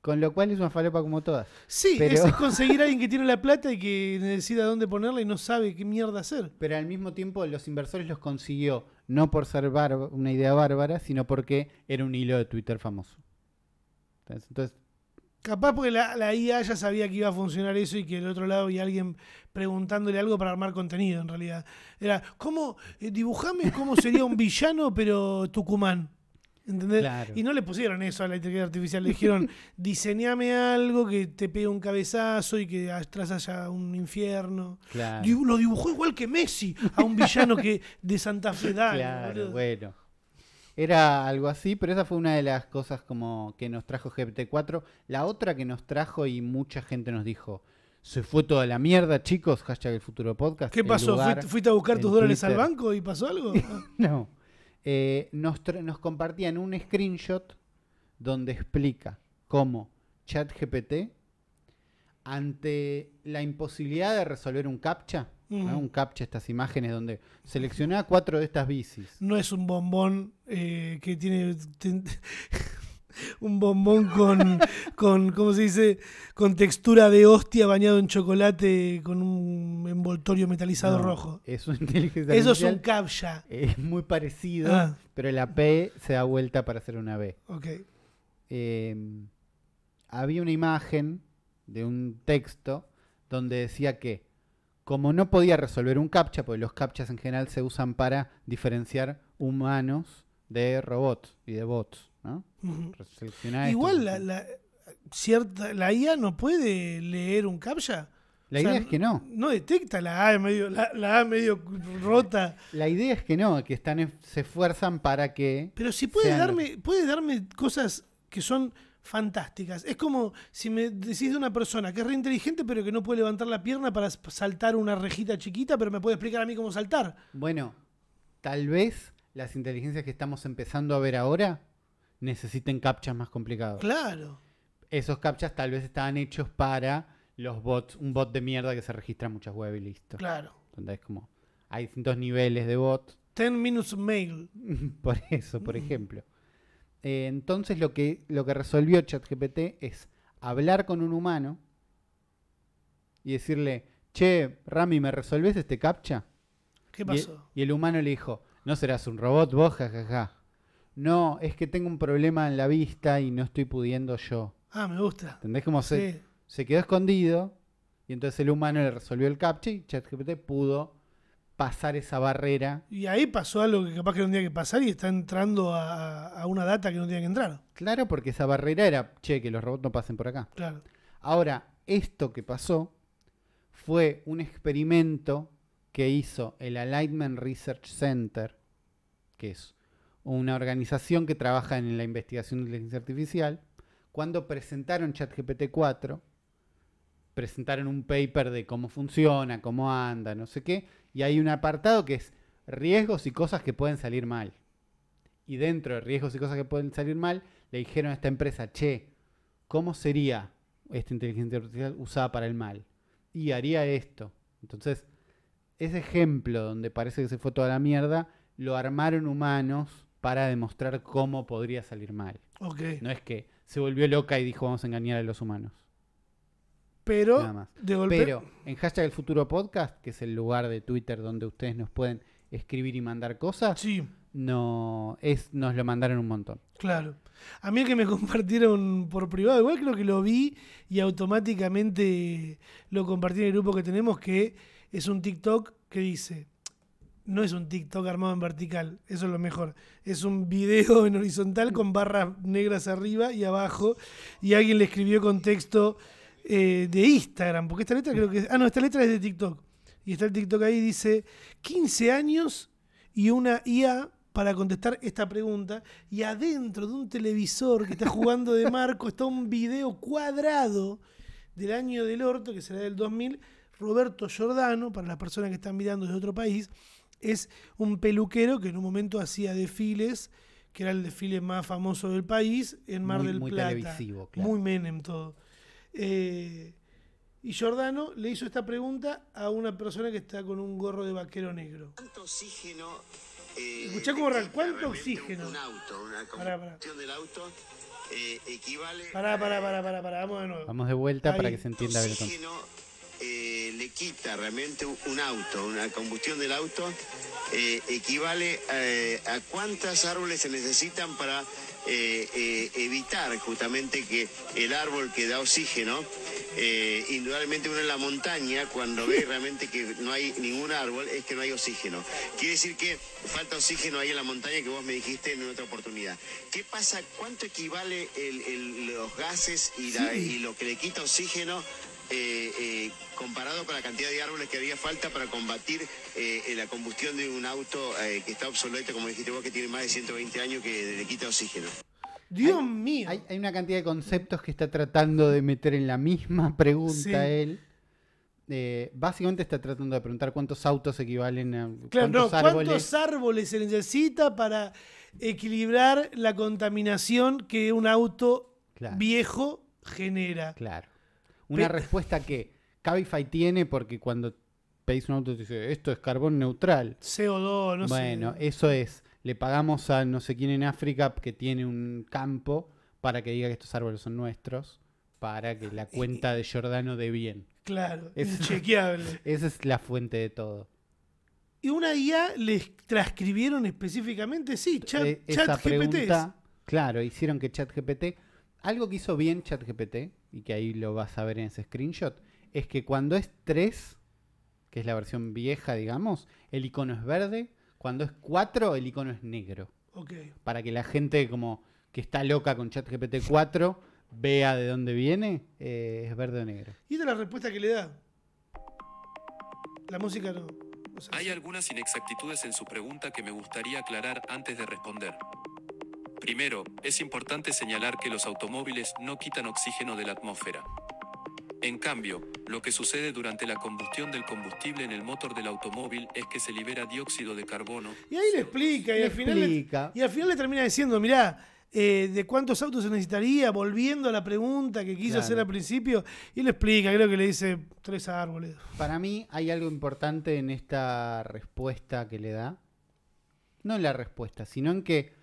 Con lo cual es una falopa como todas. Sí, Pero- es conseguir a alguien que tiene la plata y que decida dónde ponerla y no sabe qué mierda hacer. Pero al mismo tiempo los inversores los consiguió no por ser una idea bárbara, sino porque era un hilo de Twitter famoso. Entonces, Capaz porque la, la IA ya sabía que iba a funcionar eso y que del otro lado había alguien preguntándole algo para armar contenido, en realidad. Era, ¿cómo? eh, dibujame cómo sería un villano, pero Tucumán. ¿Entendés? Claro. Y no le pusieron eso a la inteligencia artificial, le dijeron, diseñame algo que te pegue un cabezazo y que atrás haya un infierno. claro. Lo dibujó igual que Messi, a un villano que de Santa Fe. Dale, Claro, bueno. Era algo así, pero esa fue una de las cosas como que nos trajo GPT-4. La otra que nos trajo y mucha gente nos dijo, se fue toda la mierda, chicos, hashtag el futuro podcast. ¿Qué pasó? lugar ¿Fuiste, a buscar tus dólares al banco y pasó algo? No. Eh, nos, nos compartían un screenshot donde explica cómo ChatGPT, ante la imposibilidad de resolver un captcha, un captcha, estas imágenes donde selecciona cuatro de estas bicis. no es un bombón eh, que tiene un bombón con, con, ¿cómo se dice? Con textura de hostia bañado en chocolate con un envoltorio metalizado No, rojo. Es una inteligencia Eso es un captcha. es muy parecido, Ah. pero la P se da vuelta para hacer una B. Ok. eh, había una imagen de un texto donde decía que como no podía resolver un captcha, porque los captchas en general se usan para diferenciar humanos de robots y de bots, ¿no? Esto, Igual la, la- cierta, la IA no puede leer un captcha. La o sea, idea es que no. No detecta la A medio, la, la A medio rota. La idea es que no, que están se esfuerzan para que Pero si puede sean- darme, puede darme cosas que son fantásticas. Es como si me decís de una persona que es re inteligente, pero que no puede levantar la pierna para saltar una rejita chiquita, pero me puede explicar a mí cómo saltar. Bueno, tal vez las inteligencias que estamos empezando a ver ahora necesiten captchas más complicados. Claro. Esos captchas tal vez estaban hechos para los bots, un bot de mierda que se registra en muchas web y listo. Claro. Donde es como, hay distintos niveles de bot, 10 minutes mail. por eso, por Mm. ejemplo. Eh, entonces lo que, lo que resolvió ChatGPT es hablar con un humano y decirle, che, Rami, ¿me resolves este captcha? ¿Qué pasó? Y, el humano le dijo, no serás un robot vos, jajaja. No, es que tengo un problema en la vista y no estoy pudiendo yo. Ah, me gusta. ¿Entendés cómo se, Sí. se quedó escondido? Y entonces el humano le resolvió el captcha y ChatGPT pudo pasar esa barrera. Y ahí pasó algo que capaz que no tenía que pasar y está entrando a, a una data que no tenía que entrar. Claro, porque esa barrera era, che, que los robots no pasen por acá. Claro. Ahora, esto que pasó fue un experimento que hizo el Alignment Research Center, que es una organización que trabaja en la investigación de inteligencia artificial, cuando presentaron ChatGPT 4, presentaron un paper de cómo funciona, cómo anda, no sé qué, y hay un apartado que es riesgos y cosas que pueden salir mal. Y dentro de riesgos y cosas que pueden salir mal, le dijeron a esta empresa, che, ¿cómo sería esta inteligencia artificial usada para el mal? Y haría esto. Entonces, ese ejemplo donde parece que se fue toda la mierda, lo armaron humanos para demostrar cómo podría salir mal. Ok. No es que se volvió loca y dijo vamos a engañar a los humanos. Pero, Nada más. de golpe. Pero en hashtag el futuro podcast, que es el lugar de Twitter donde ustedes nos pueden escribir y mandar cosas, Sí. no es, nos lo mandaron un montón. Claro. A mí el que me compartieron por privado, igual creo que lo vi y automáticamente lo compartí en el grupo que tenemos, que es un TikTok que dice, no es un TikTok armado en vertical, eso es lo mejor. Es un video en horizontal con barras negras arriba y abajo y alguien le escribió con texto eh, de Instagram, porque esta letra creo que. Ah, no, esta letra es de TikTok. Y está el TikTok ahí, dice 15 años y una IA para contestar esta pregunta. Y adentro de un televisor que está jugando de marco está un video cuadrado del año del orto, que será del 2000. Roberto Giordano, para las personas que están mirando desde otro país, es un peluquero que en un momento hacía desfiles que era el desfile más famoso del país, en Mar Muy- del muy Plata. televisivo, claro. Muy Menem todo. Eh, y Giordano le hizo esta pregunta a una persona que está con un gorro de vaquero negro. ¿Cuánto oxígeno? eh, Escuchá cómo arranca. necesita ¿Cuánto oxígeno? Un auto, una Pará, pará. del auto eh, equivale. Pará, pará, pará, pará, pará, vamos de nuevo. Vamos de vuelta para que se entienda bien oxígeno eh, le quita realmente un auto, una combustión del auto, eh, equivale eh, a cuántos árboles se necesitan para eh, evitar justamente que el árbol que da oxígeno, indudablemente uno en la montaña, cuando ve realmente que no hay ningún árbol, es que no hay oxígeno. Quiere decir que falta oxígeno ahí en la montaña que vos me dijiste en otra oportunidad. ¿Qué pasa? ¿Cuánto equivale el- el- los gases y, la- Sí. y lo que le quita oxígeno eh, eh, comparado con la cantidad de árboles que haría falta para combatir eh, eh, la combustión de un auto eh, que está obsoleto, como dijiste vos, que tiene más de 120 años, que le quita oxígeno? Dios mío. Hay, hay una cantidad de conceptos que está tratando de meter en la misma pregunta Sí. él. Eh, básicamente está tratando de preguntar cuántos autos equivalen a Claro, no, cuántos árboles. ¿cuántos árboles se necesita para equilibrar la contaminación que un auto Claro. viejo genera? Claro. Una Pe- respuesta que Cabify tiene porque cuando pedís un auto te dice esto es carbón neutral. CO2, no bueno, sé. eso es. Le pagamos a no sé quién en África que tiene un campo para que diga que estos árboles son nuestros, para que la cuenta de Giordano dé bien. Claro, Es- inchequeable. Esa es la fuente de todo. ¿Y una IA les transcribieron específicamente? Sí, chat, Eh, esa chat GPT. pregunta, claro, hicieron que ChatGPT, algo que hizo bien ChatGPT, y que ahí lo vas a ver en ese screenshot, es que cuando es 3, que es la versión vieja, digamos, el icono es verde, cuando es 4, el icono es negro. Ok. Para que la gente como que está loca con ChatGPT 4 vea de dónde viene, eh, es verde o negro. Y esta es la respuesta que le da. La música no. o sea, Hay sí. algunas inexactitudes en su pregunta que me gustaría aclarar antes de responder. Primero, es importante señalar que los automóviles no quitan oxígeno de la atmósfera. En cambio, lo que sucede durante la combustión del combustible en el motor del automóvil es que se libera dióxido de carbono. Y ahí le explica, y Le al final le, explica. y al final le termina diciendo, mirá, eh, de cuántos autos se necesitaría, volviendo a la pregunta que quiso Claro. hacer al principio, y le explica, creo que le dice tres árboles. Para mí hay algo importante en esta respuesta que le da. No en la respuesta, sino en que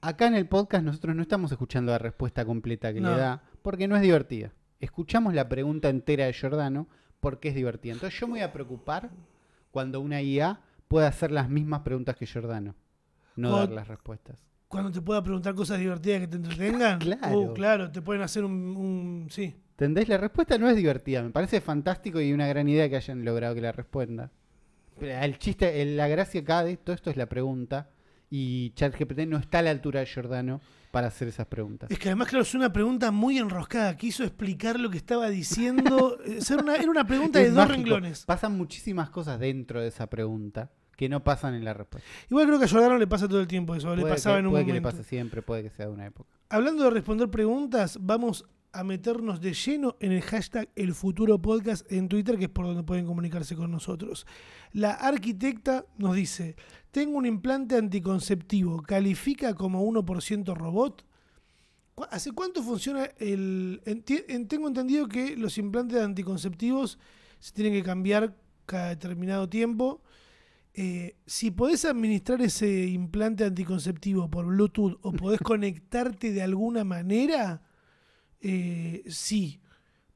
acá en el podcast nosotros no estamos escuchando la respuesta completa que No. le da porque no es divertida. Escuchamos la pregunta entera de Giordano porque es divertida. Entonces yo me voy a preocupar cuando una IA pueda hacer las mismas preguntas que Giordano, no dar las respuestas. Cuando te pueda preguntar cosas divertidas que te entretengan, Claro. uh, claro, te pueden hacer un, un- sí. ¿Entendés? La respuesta no es divertida. Me parece fantástico y una gran idea que hayan logrado que la responda. Pero el chiste, el- la gracia acá de todo esto es la pregunta. Y ChatGPT no está a la altura de Giordano para hacer esas preguntas. Es que además, claro, es una pregunta muy enroscada. Quiso explicar lo que estaba diciendo. Eh, ser una- era una pregunta Es de dos renglones. Pasan muchísimas cosas dentro de esa pregunta que no pasan en la respuesta. Igual creo que a Jordano le pasa todo el tiempo eso. Le Puede pasaba que, en un puede que le pase siempre, puede que sea de una época. Hablando de responder preguntas, vamos a meternos de lleno en el hashtag El Futuro Podcast en Twitter, que es por donde pueden comunicarse con nosotros. La arquitecta nos dice, tengo un implante anticonceptivo, ¿califica como 1% robot? ¿Cu- ¿Hace cuánto funciona el...? tengo entendido que los implantes anticonceptivos se tienen que cambiar cada determinado tiempo. Eh, si podés administrar ese implante anticonceptivo por Bluetooth o podés conectarte de alguna manera, eh, sí.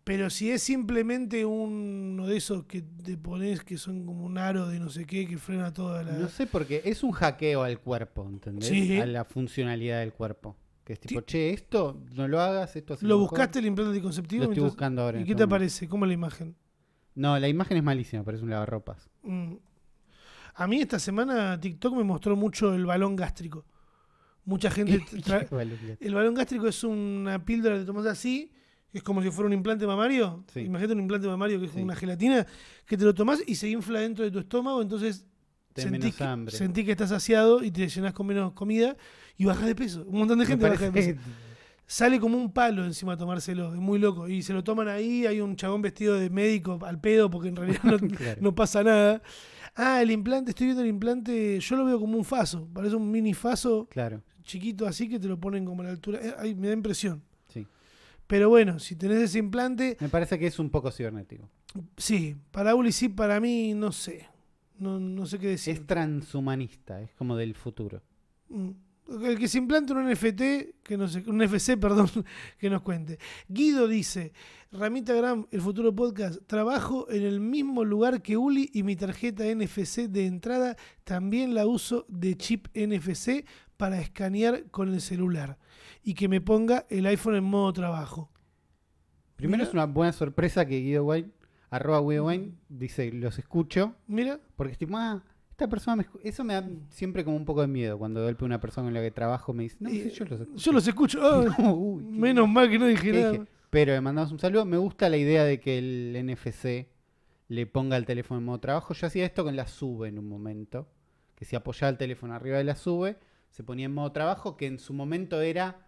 Pero si es simplemente uno de esos que te pones que son como un aro de no sé qué que frena toda la. No sé por qué. Es un hackeo al cuerpo, ¿entendés? Sí. A la funcionalidad del cuerpo. Que es tipo, Sí. che, esto no lo hagas, esto hace ¿Lo mejor. buscaste el implante anticonceptivo? Lo estoy Entonces- buscando ahora. ¿Y qué este te parece? ¿Cómo es la imagen? No, la imagen es malísima, parece un lavarropas. Mm. A mí esta semana TikTok me mostró mucho el balón gástrico. Mucha gente El balón gástrico es una píldora que te tomas así, que es como si fuera un implante mamario. Sí. Imagínate un implante mamario que es como Sí. una gelatina, que te lo tomás y se infla dentro de tu estómago, entonces menos que, hambre. sentís que estás saciado y te llenás con menos comida y bajas de peso. Un montón de gente baja de peso. Sale como un palo encima a tomárselo, es muy loco. Y se lo toman ahí, hay un chabón vestido de médico al pedo porque en realidad no, Claro. no pasa nada. Ah, el implante, estoy viendo el implante, yo lo veo como un faso, parece un mini faso Claro, chiquito así que te lo ponen como a la altura. Eh, ay, me da impresión. sí. Pero bueno, si tenés ese implante, Me parece que es un poco cibernético. sí, para Uli sí, para mí no sé. No, no sé qué decir. Es transhumanista, es como del futuro. Mm. El que se implante un NFT, que no sé, un FC, perdón, que nos cuente. Guido dice, Ramita Gram, el futuro podcast, trabajo en el mismo lugar que Uli y mi tarjeta NFC de entrada también la uso de chip NFC para escanear con el celular y que me ponga el iPhone en modo trabajo. Primero Mira. es una buena sorpresa que Guido Wayne, arroba Guido Wayne, dice, los escucho, Mira, porque estoy, ah, esta persona me escu-". Eso me da siempre como un poco de miedo cuando de golpe una persona con la que trabajo me dice, no, sí, yo los escucho. yo los escucho. Ah, Uy, menos mal que no dije ¿Qué nada. dije? Pero le mandamos un saludo. Me gusta la idea de que el NFC le ponga el teléfono en modo trabajo. Yo hacía esto con la sube en un momento. Que si apoyaba el teléfono arriba de la sube, se ponía en modo trabajo, que en su momento era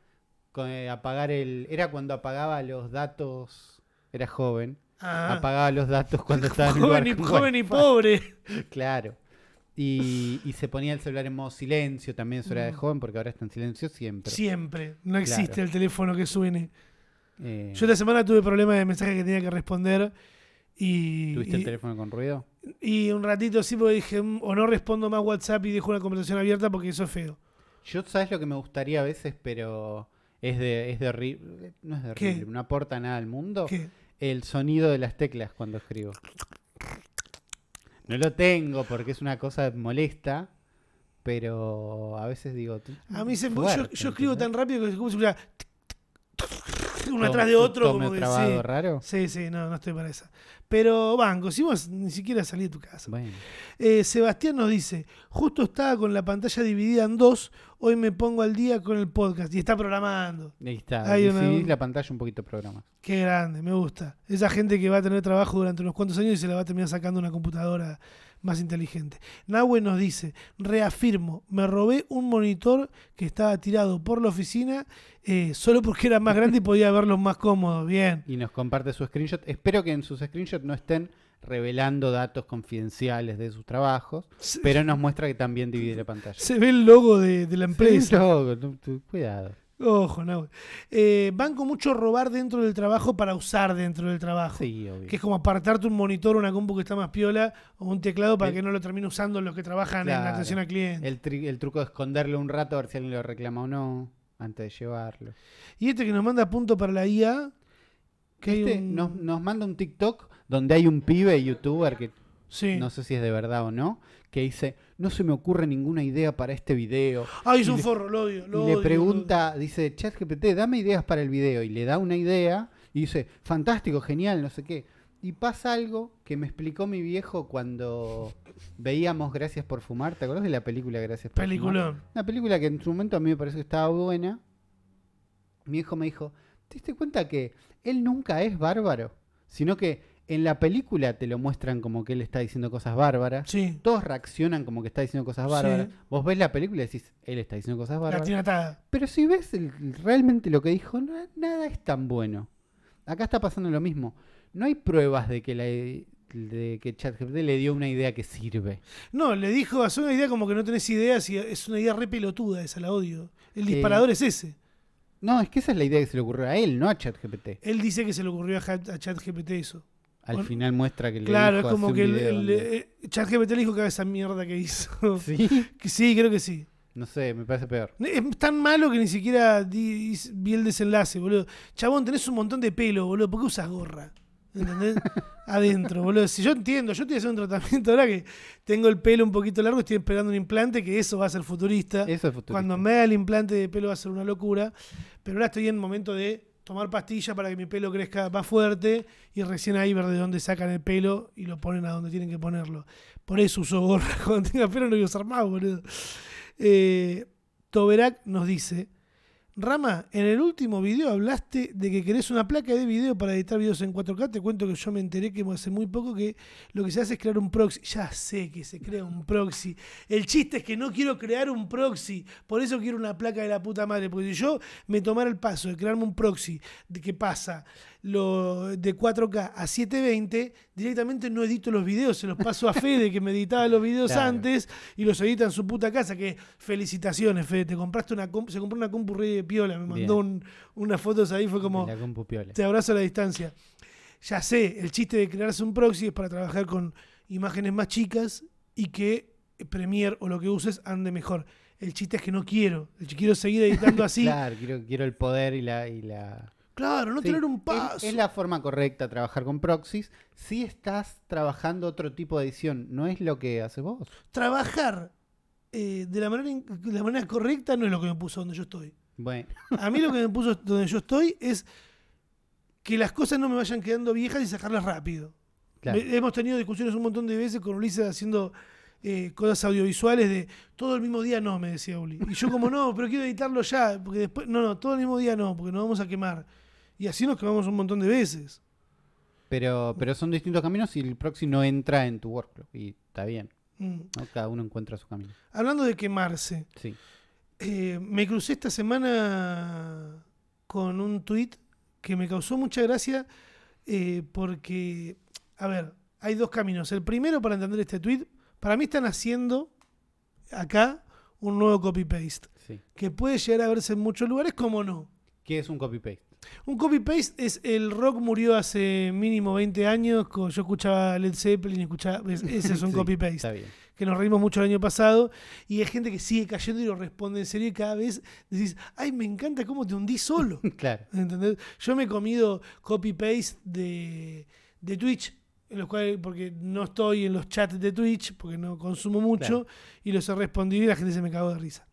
eh, apagar el. Era cuando apagaba los datos. Era joven. Ah, Apagaba los datos cuando estaba en el joven, y, joven y pobre. Claro. Y, y se ponía el celular en modo silencio. También eso era de Mm. joven, porque ahora está en silencio siempre. Siempre. No existe Claro. el teléfono que suene. Eh, Yo esta semana tuve problemas de mensajes que tenía que responder y, ¿Tuviste el teléfono con ruido? y un ratito sí porque dije, "Mm, o no respondo más WhatsApp y dejo una conversación abierta porque eso es feo. Yo, ¿sabes lo que me gustaría a veces, pero es de, es de horrible? No es de horrible, no aporta nada al mundo. ¿Qué? El sonido de las teclas cuando escribo. No lo tengo porque es una cosa molesta, pero a veces digo... A mí se, yo, yo escribo tan rápido que es como si fuera uno atrás de otro. Como que, sí. raro. sí, sí, no, no estoy para esa. Pero, banco, si vos ni siquiera salí de tu casa. Bueno, Eh, Sebastián nos dice, justo estaba con la pantalla dividida en dos, hoy me pongo al día con el podcast y está programando. ahí está. Hay una- sí, la pantalla un poquito programa. Qué grande, me gusta. Esa gente que va a tener trabajo durante unos cuantos años y se la va a terminar sacando una computadora más inteligente. Nahue nos dice, reafirmo, me robé un monitor que estaba tirado por la oficina eh, solo porque era más grande y podía verlos más cómodos. Bien. Y nos comparte su screenshot. Espero que en sus screenshots no estén revelando datos confidenciales de sus trabajos, Se, pero nos muestra que también divide la pantalla. se ve el logo de, de la empresa. Sí, loco, tú- tú- cuidado. Ojo, Nahue. Eh, banco mucho robar dentro del trabajo para usar dentro del trabajo. Sí, obvio. Que es como apartarte un monitor, una compu que está más piola o un teclado para El- que no lo termine usando los que trabajan en atención al cliente. El, tri- el truco de esconderlo un rato a ver si alguien lo reclama o no antes de llevarlo. Y este que nos manda punto para la IA. Que Este un- nos, nos manda un TikTok donde hay un pibe youtuber que Sí. no sé si es de verdad o no, que dice, no se me ocurre ninguna idea para este video. Ay, es un forro, lo odio. lo y odio, le pregunta, dice, ChatGPT, dame ideas para el video. Y le da una idea y dice, fantástico, genial, no sé qué. Y pasa algo que me explicó mi viejo cuando veíamos Gracias por Fumar. ¿Te acuerdas de la película Gracias por Fumar? Peliculón. Una película que en su momento a mí me pareció que estaba buena. Mi hijo me dijo, ¿te diste cuenta que él nunca es bárbaro? Sino que en la película te lo muestran como que él está diciendo cosas bárbaras. Sí. Todos reaccionan como que está diciendo cosas Sí. bárbaras. Vos ves la película y decís, él está diciendo cosas La bárbaras. atada. Pero si ves el- realmente lo que dijo, no- nada es tan bueno. Acá está pasando lo mismo. No hay pruebas de que la de que ChatGPT le dio una idea que sirve. No, le dijo, hace una idea como que no tenés ideas y es una idea re pelotuda esa, la odio. El Eh, disparador es ese. No, es que esa es la idea que se le ocurrió a él, no a ChatGPT. Él dice que se le ocurrió a, a ChatGPT eso. Al Bueno, final muestra que le Claro, es como "Hace que el, el- donde-". eh, ChatGPT le dijo que haga esa mierda que hizo. Sí, Que sí, creo que sí. no sé, me parece peor. Es tan malo que ni siquiera di- vi el desenlace, boludo. Chabón, tenés un montón de pelo, boludo. ¿Por qué usas gorra? ¿Entendés? Adentro, boludo. Si yo entiendo, yo estoy haciendo un tratamiento ahora que tengo el pelo un poquito largo, estoy esperando un implante, que eso va a ser futurista. Eso es futuro. Cuando me haga el implante de pelo va a ser una locura. Pero ahora estoy en momento de tomar pastillas para que mi pelo crezca más fuerte y recién ahí ver de dónde sacan el pelo y lo ponen a donde tienen que ponerlo. Por eso uso gorra. Cuando tenga pelo no voy a usar más, boludo. Eh, Toberac nos dice, Rama, en el último video hablaste de que querés una placa de video para editar videos en 4K. Te cuento que yo me enteré que hace muy poco que lo que se hace es crear un proxy. Ya sé que se crea un proxy. El chiste es que no quiero crear un proxy. Por eso quiero una placa de la puta madre. Porque si yo me tomara el paso de crearme un proxy, ¿de qué pasa? Lo de 4K a 720, directamente no edito los videos, se los paso a Fede que me editaba los videos Claro. antes y los edita en su puta casa. Que felicitaciones, Fede, te compraste una se compró una compu re de piola, me mandó un- unas fotos ahí, fue como la compu piola. te abrazo a la distancia. Ya sé, el chiste de crearse un proxy es para trabajar con imágenes más chicas y que Premiere o lo que uses ande mejor. El chiste es que no quiero. Quiero seguir editando así. claro. Claro, quiero, quiero el poder y la... Y la... no Sí, tener un es- paso. Es, la forma correcta trabajar con proxies. Si estás trabajando otro tipo de edición, no es lo que haces vos. Trabajar eh, de, la manera, in- de la manera correcta no es lo que me puso donde yo estoy. Bueno, A mí lo que me puso donde yo estoy es que las cosas no me vayan quedando viejas y sacarlas rápido. claro. Me- hemos tenido discusiones un montón de veces con Ulises haciendo eh, cosas audiovisuales de todo el mismo día no, me decía Uli. Y yo como no, pero quiero editarlo ya, porque después, no, no, todo el mismo día no, porque nos vamos a quemar. Y así nos quemamos un montón de veces. Pero, pero son distintos caminos y el proxy no entra en tu workflow. Y está bien, Mm. ¿no? Cada uno encuentra su camino. Hablando de quemarse, Sí. eh, me crucé esta semana con un tweet que me causó mucha gracia eh, porque, a ver, hay dos caminos. El primero, para entender este tweet, para mí están haciendo acá un nuevo copy-paste. sí. que puede llegar a verse en muchos lugares, como no. ¿Qué es un copy-paste? Un copy-paste es el rock murió hace mínimo 20 años, yo escuchaba Led Zeppelin, escuchaba, es- ese es un Sí, copy-paste, que nos reímos mucho el año pasado, y hay gente que sigue cayendo y lo responde en serio y cada vez decís, ay, me encanta cómo te hundís solo. Claro. ¿Entendés? Yo me he comido copy-paste de, de Twitch, en los cuales, porque no estoy en los chats de Twitch, porque no consumo mucho, Claro. y los he respondido y la gente se me cagó de risa.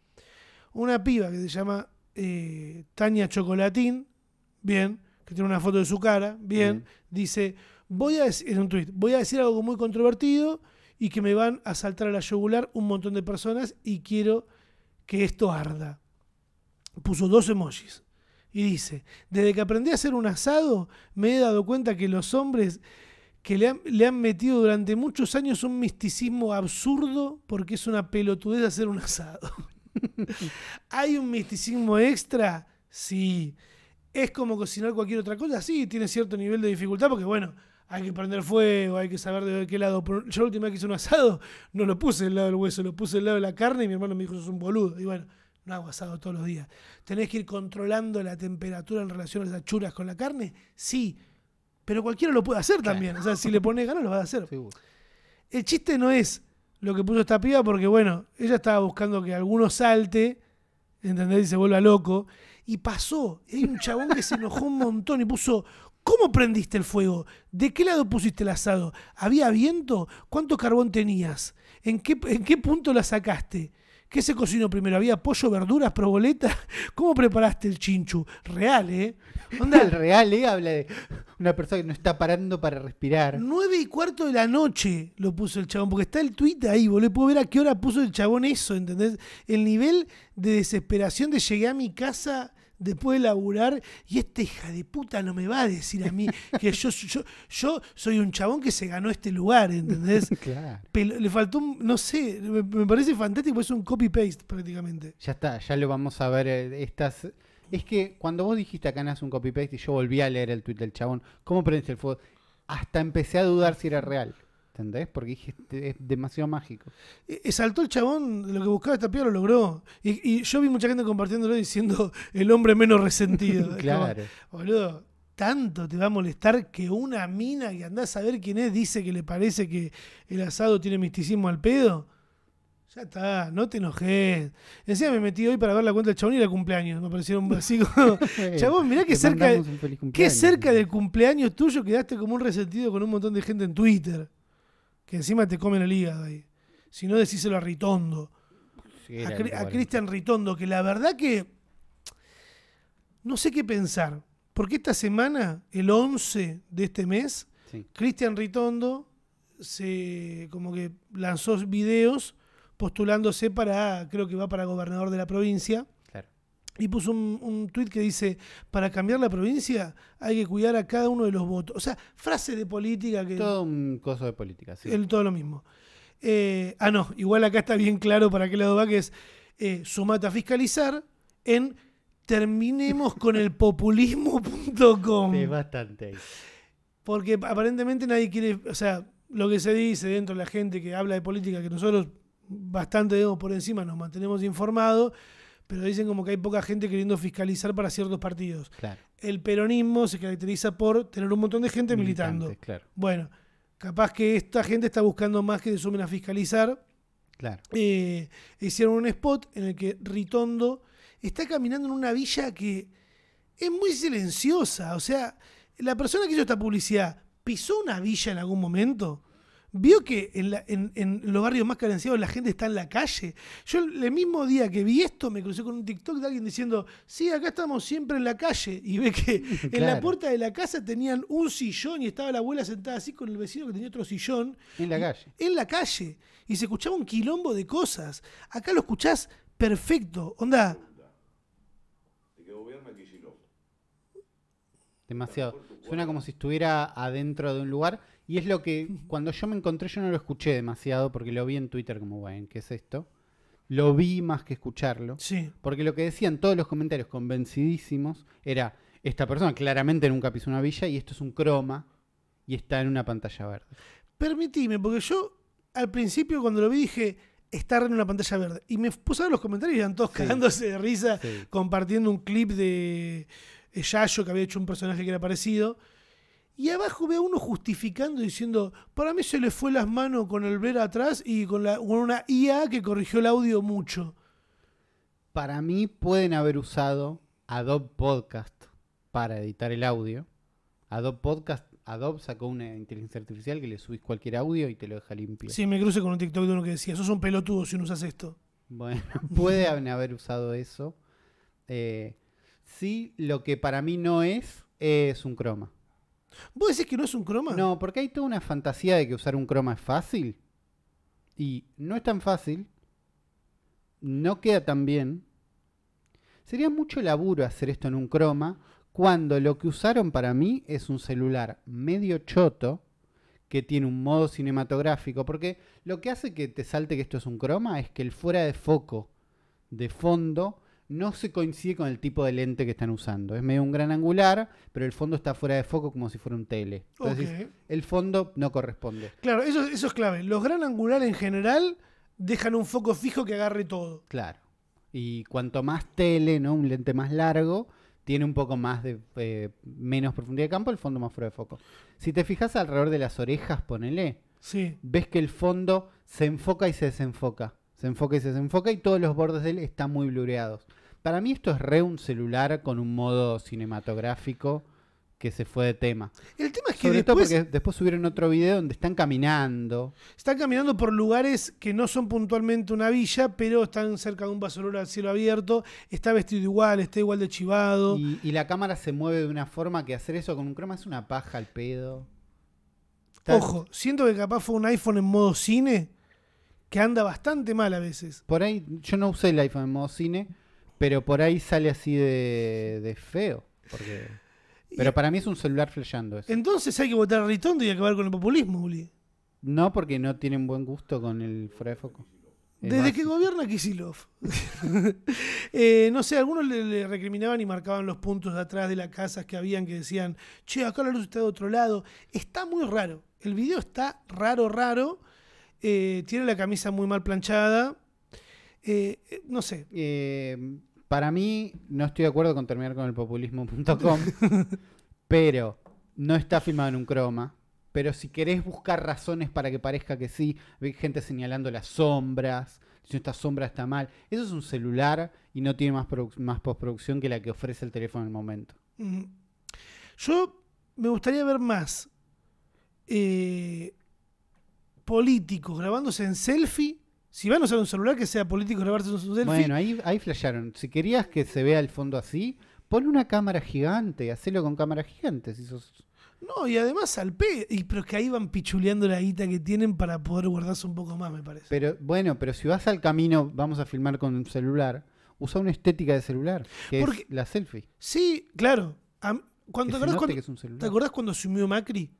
Una piba que se llama eh, Tania Chocolatín, bien, que tiene una foto de su cara, bien, dice, voy a decir, en un tweet, voy a decir algo muy controvertido y que me van a saltar a la yugular un montón de personas y quiero que esto arda. Puso dos emojis. Y dice, desde que aprendí a hacer un asado, me he dado cuenta que los hombres que le han, le han metido durante muchos años un misticismo absurdo porque es una pelotudez hacer un asado. ¿Hay un misticismo extra? Sí. ¿Es como cocinar cualquier otra cosa? Sí, tiene cierto nivel de dificultad porque, bueno, hay que prender fuego, hay que saber de qué lado. Yo la última vez que hice un asado no lo puse del lado del hueso, lo puse del lado de la carne y mi hermano me dijo, sos un boludo. Y bueno, no hago asado todos los días. ¿Tenés que ir controlando la temperatura en relación a las achuras con la carne? Sí. Pero cualquiera lo puede hacer también. O sea, si le pones ganas, lo vas a hacer. Seguro. El chiste no es lo que puso esta piba porque, bueno, ella estaba buscando que alguno salte, ¿entendés? Y se vuelva loco. Y pasó. Hay un chabón que se enojó un montón y puso, ¿cómo prendiste el fuego? ¿De qué lado pusiste el asado? ¿Había viento? ¿Cuánto carbón tenías? ¿En qué, en qué punto la sacaste? ¿Qué se cocinó primero? ¿Había pollo, verduras, proboleta? ¿Cómo preparaste el chinchu? Real, ¿eh? Onda, El real, ¿eh? Habla de una persona que no está parando para respirar. Nueve y cuarto de la noche lo puso el chabón, porque está el tweet ahí, boludo. Puedo ver a qué hora puso el chabón eso, ¿entendés? El nivel de desesperación de llegué a mi casa después de laburar y esta hija de puta no me va a decir a mí que yo, yo, yo soy un chabón que se ganó este lugar, ¿entendés? Claro. Pero le faltó, un- no sé, me, me parece fantástico, es un copy-paste prácticamente. Ya está, ya lo vamos a ver. eh, Estas... Es que cuando vos dijiste acá nace un copy-paste y yo volví a leer el tweet del chabón, ¿cómo prendiste el fuego? Hasta empecé a dudar si era real. ¿Entendés? Porque dije, "Este es demasiado mágico. Eh, eh, saltó el chabón, lo que buscaba esta piba lo logró. Y, y yo vi mucha gente compartiéndolo diciendo el hombre menos resentido. Como, Claro. Boludo, tanto te va a molestar que una mina que andás a ver quién es dice que le parece que el asado tiene misticismo al pedo. Ya está, no te enojes. Encima me metí hoy para ver la cuenta del chabón y era cumpleaños. Me parecieron así como. Chabón, mirá que cerca, qué cerca del cumpleaños tuyo quedaste como un resentido con un montón de gente en Twitter. Que encima te comen el hígado ahí. Si no, decíselo a Ritondo Sí, a, Cri-. Cristian Ritondo, que la verdad que no sé qué pensar. Porque esta semana, el 11 de este mes, Sí. Cristian Ritondo se como que lanzó videos postulándose para, creo que va para gobernador de la provincia. Y puso un, un tuit que dice, para cambiar la provincia hay que cuidar a cada uno de los votos. O sea, frase de política que... Todo un coso de política, sí. El, todo lo mismo. Eh, ah, no, igual acá está bien claro para qué lado va, que es eh, sumate a fiscalizar en terminemos con el populismo.com. Es bastante. Porque aparentemente nadie quiere, o sea, lo que se dice dentro de la gente que habla de política, que nosotros bastante digamos, por encima nos mantenemos informados, pero dicen como que hay poca gente queriendo fiscalizar para ciertos partidos. Claro. El peronismo se caracteriza por tener un montón de gente militando. Claro, Bueno, capaz que esta gente está buscando más que se sumen a fiscalizar. claro. Eh, hicieron un spot en el que Ritondo está caminando en una villa que es muy silenciosa. O sea, la persona que hizo esta publicidad pisó una villa en algún momento. Vio que en, la- en- en los barrios más carenciados la gente está en la calle. Yo el mismo día que vi esto me crucé con un TikTok de alguien diciendo, sí, acá estamos siempre en la calle. Y ve que en la puerta de la casa tenían un sillón y estaba la abuela sentada así con el vecino que tenía otro sillón En la calle. en la calle y se escuchaba un quilombo de cosas. Acá lo escuchás perfecto. Onda, Demasiado. Suena como si estuviera adentro de un lugar. Y es lo que cuando yo me encontré, yo no lo escuché demasiado porque lo vi en Twitter como, bueno, ¿qué es esto? Lo vi más que escucharlo. sí. Porque lo que decían todos los comentarios convencidísimos era, esta persona claramente nunca pisó una villa y esto es un croma y está en una pantalla verde. Permitime, porque yo al principio cuando lo vi dije, está en una pantalla verde. Y me puse a ver los comentarios y eran todos Sí. cagándose de risa, Sí. compartiendo un clip de Yayo que había hecho un personaje que era parecido. Y abajo veo a uno justificando diciendo, para mí se le fue las manos con el ver atrás y con, la, con una IA que corrigió el audio mucho. Para mí pueden haber usado Adobe Podcast para editar el audio. Adobe Podcast, Adobe sacó una inteligencia artificial que le subís cualquier audio y te lo deja limpio. Sí, me crucé con un TikTok de uno que decía, sos un pelotudo si no usas esto. Bueno, pueden haber usado eso. Eh, sí, lo que para mí no es, es un croma. ¿Vos decís que no es un croma? No, porque hay toda una fantasía de que usar un croma es fácil. Y no es tan fácil. No queda tan bien. Sería mucho laburo hacer esto en un croma cuando lo que usaron para mí es un celular medio choto que tiene un modo cinematográfico. Porque lo que hace que te salte que esto es un croma es que el fuera de foco de fondo no se coincide con el tipo de lente que están usando. Es medio un gran angular, pero el fondo está fuera de foco como si fuera un tele. Entonces, el fondo no corresponde. Claro, eso, eso es clave. Los gran angulares en general dejan un foco fijo que agarre todo. Claro. Y cuanto más tele, ¿no? Un lente más largo, tiene un poco más de eh, menos profundidad de campo, el fondo más fuera de foco. Si te fijas alrededor de las orejas, ponele, Sí. ves que el fondo se enfoca y se desenfoca. Se enfoca y se desenfoca y todos los bordes de él están muy blureados. Para mí esto es re un celular con un modo cinematográfico que se fue de tema. El tema es que Sobre todo después porque después subieron otro video donde están caminando. están caminando por lugares que no son puntualmente una villa, pero están cerca de un basurero al cielo abierto. Está vestido igual, está igual de chivado. Y, y la cámara se mueve de una forma que hacer eso con un croma es una paja al pedo. Está- Ojo, siento que capaz fue un iPhone en modo cine que anda bastante mal a veces. Por ahí, yo no usé el iPhone en modo cine, pero por ahí sale así de, de feo. Porque... Pero para mí es un celular flasheando eso. Entonces hay que votar a Ritondo y acabar con el populismo, Uli. No porque no tienen buen gusto con el fuera de foco. Es Desde más, que gobierna Kisilov. Eh, no sé, algunos le, le recriminaban y marcaban los puntos de atrás de las casas que habían que decían, che, acá la luz está de otro lado. Está muy raro. El video está raro, raro. Eh, tiene la camisa muy mal planchada. Eh, eh, no sé. para mí, no estoy de acuerdo con terminar con el populismo.com, pero no está filmado en un croma. Pero si querés buscar razones para que parezca que sí, hay gente señalando las sombras, si esta sombra está mal. Eso es un celular y no tiene más, más postproducción que la que ofrece el teléfono en el momento. Mm. Yo me gustaría ver más eh, políticos grabándose en selfie. Si van a usar un celular, que sea político grabarse en su selfie. Bueno, ahí, ahí flashearon. Si querías que se vea el fondo así, pon una cámara gigante, hacelo con cámara gigante. Si sos... No, y además al P. Y, pero es que ahí van pichuleando la guita que tienen para poder guardarse un poco más, me parece. Pero bueno, pero si vas al camino, vamos a filmar con un celular, usa una estética de celular, que Porque- es la selfie. Sí, claro. Cuando, Que ¿te, acordás cuando, que es un celular. ¿Te acordás cuando asumió Macri?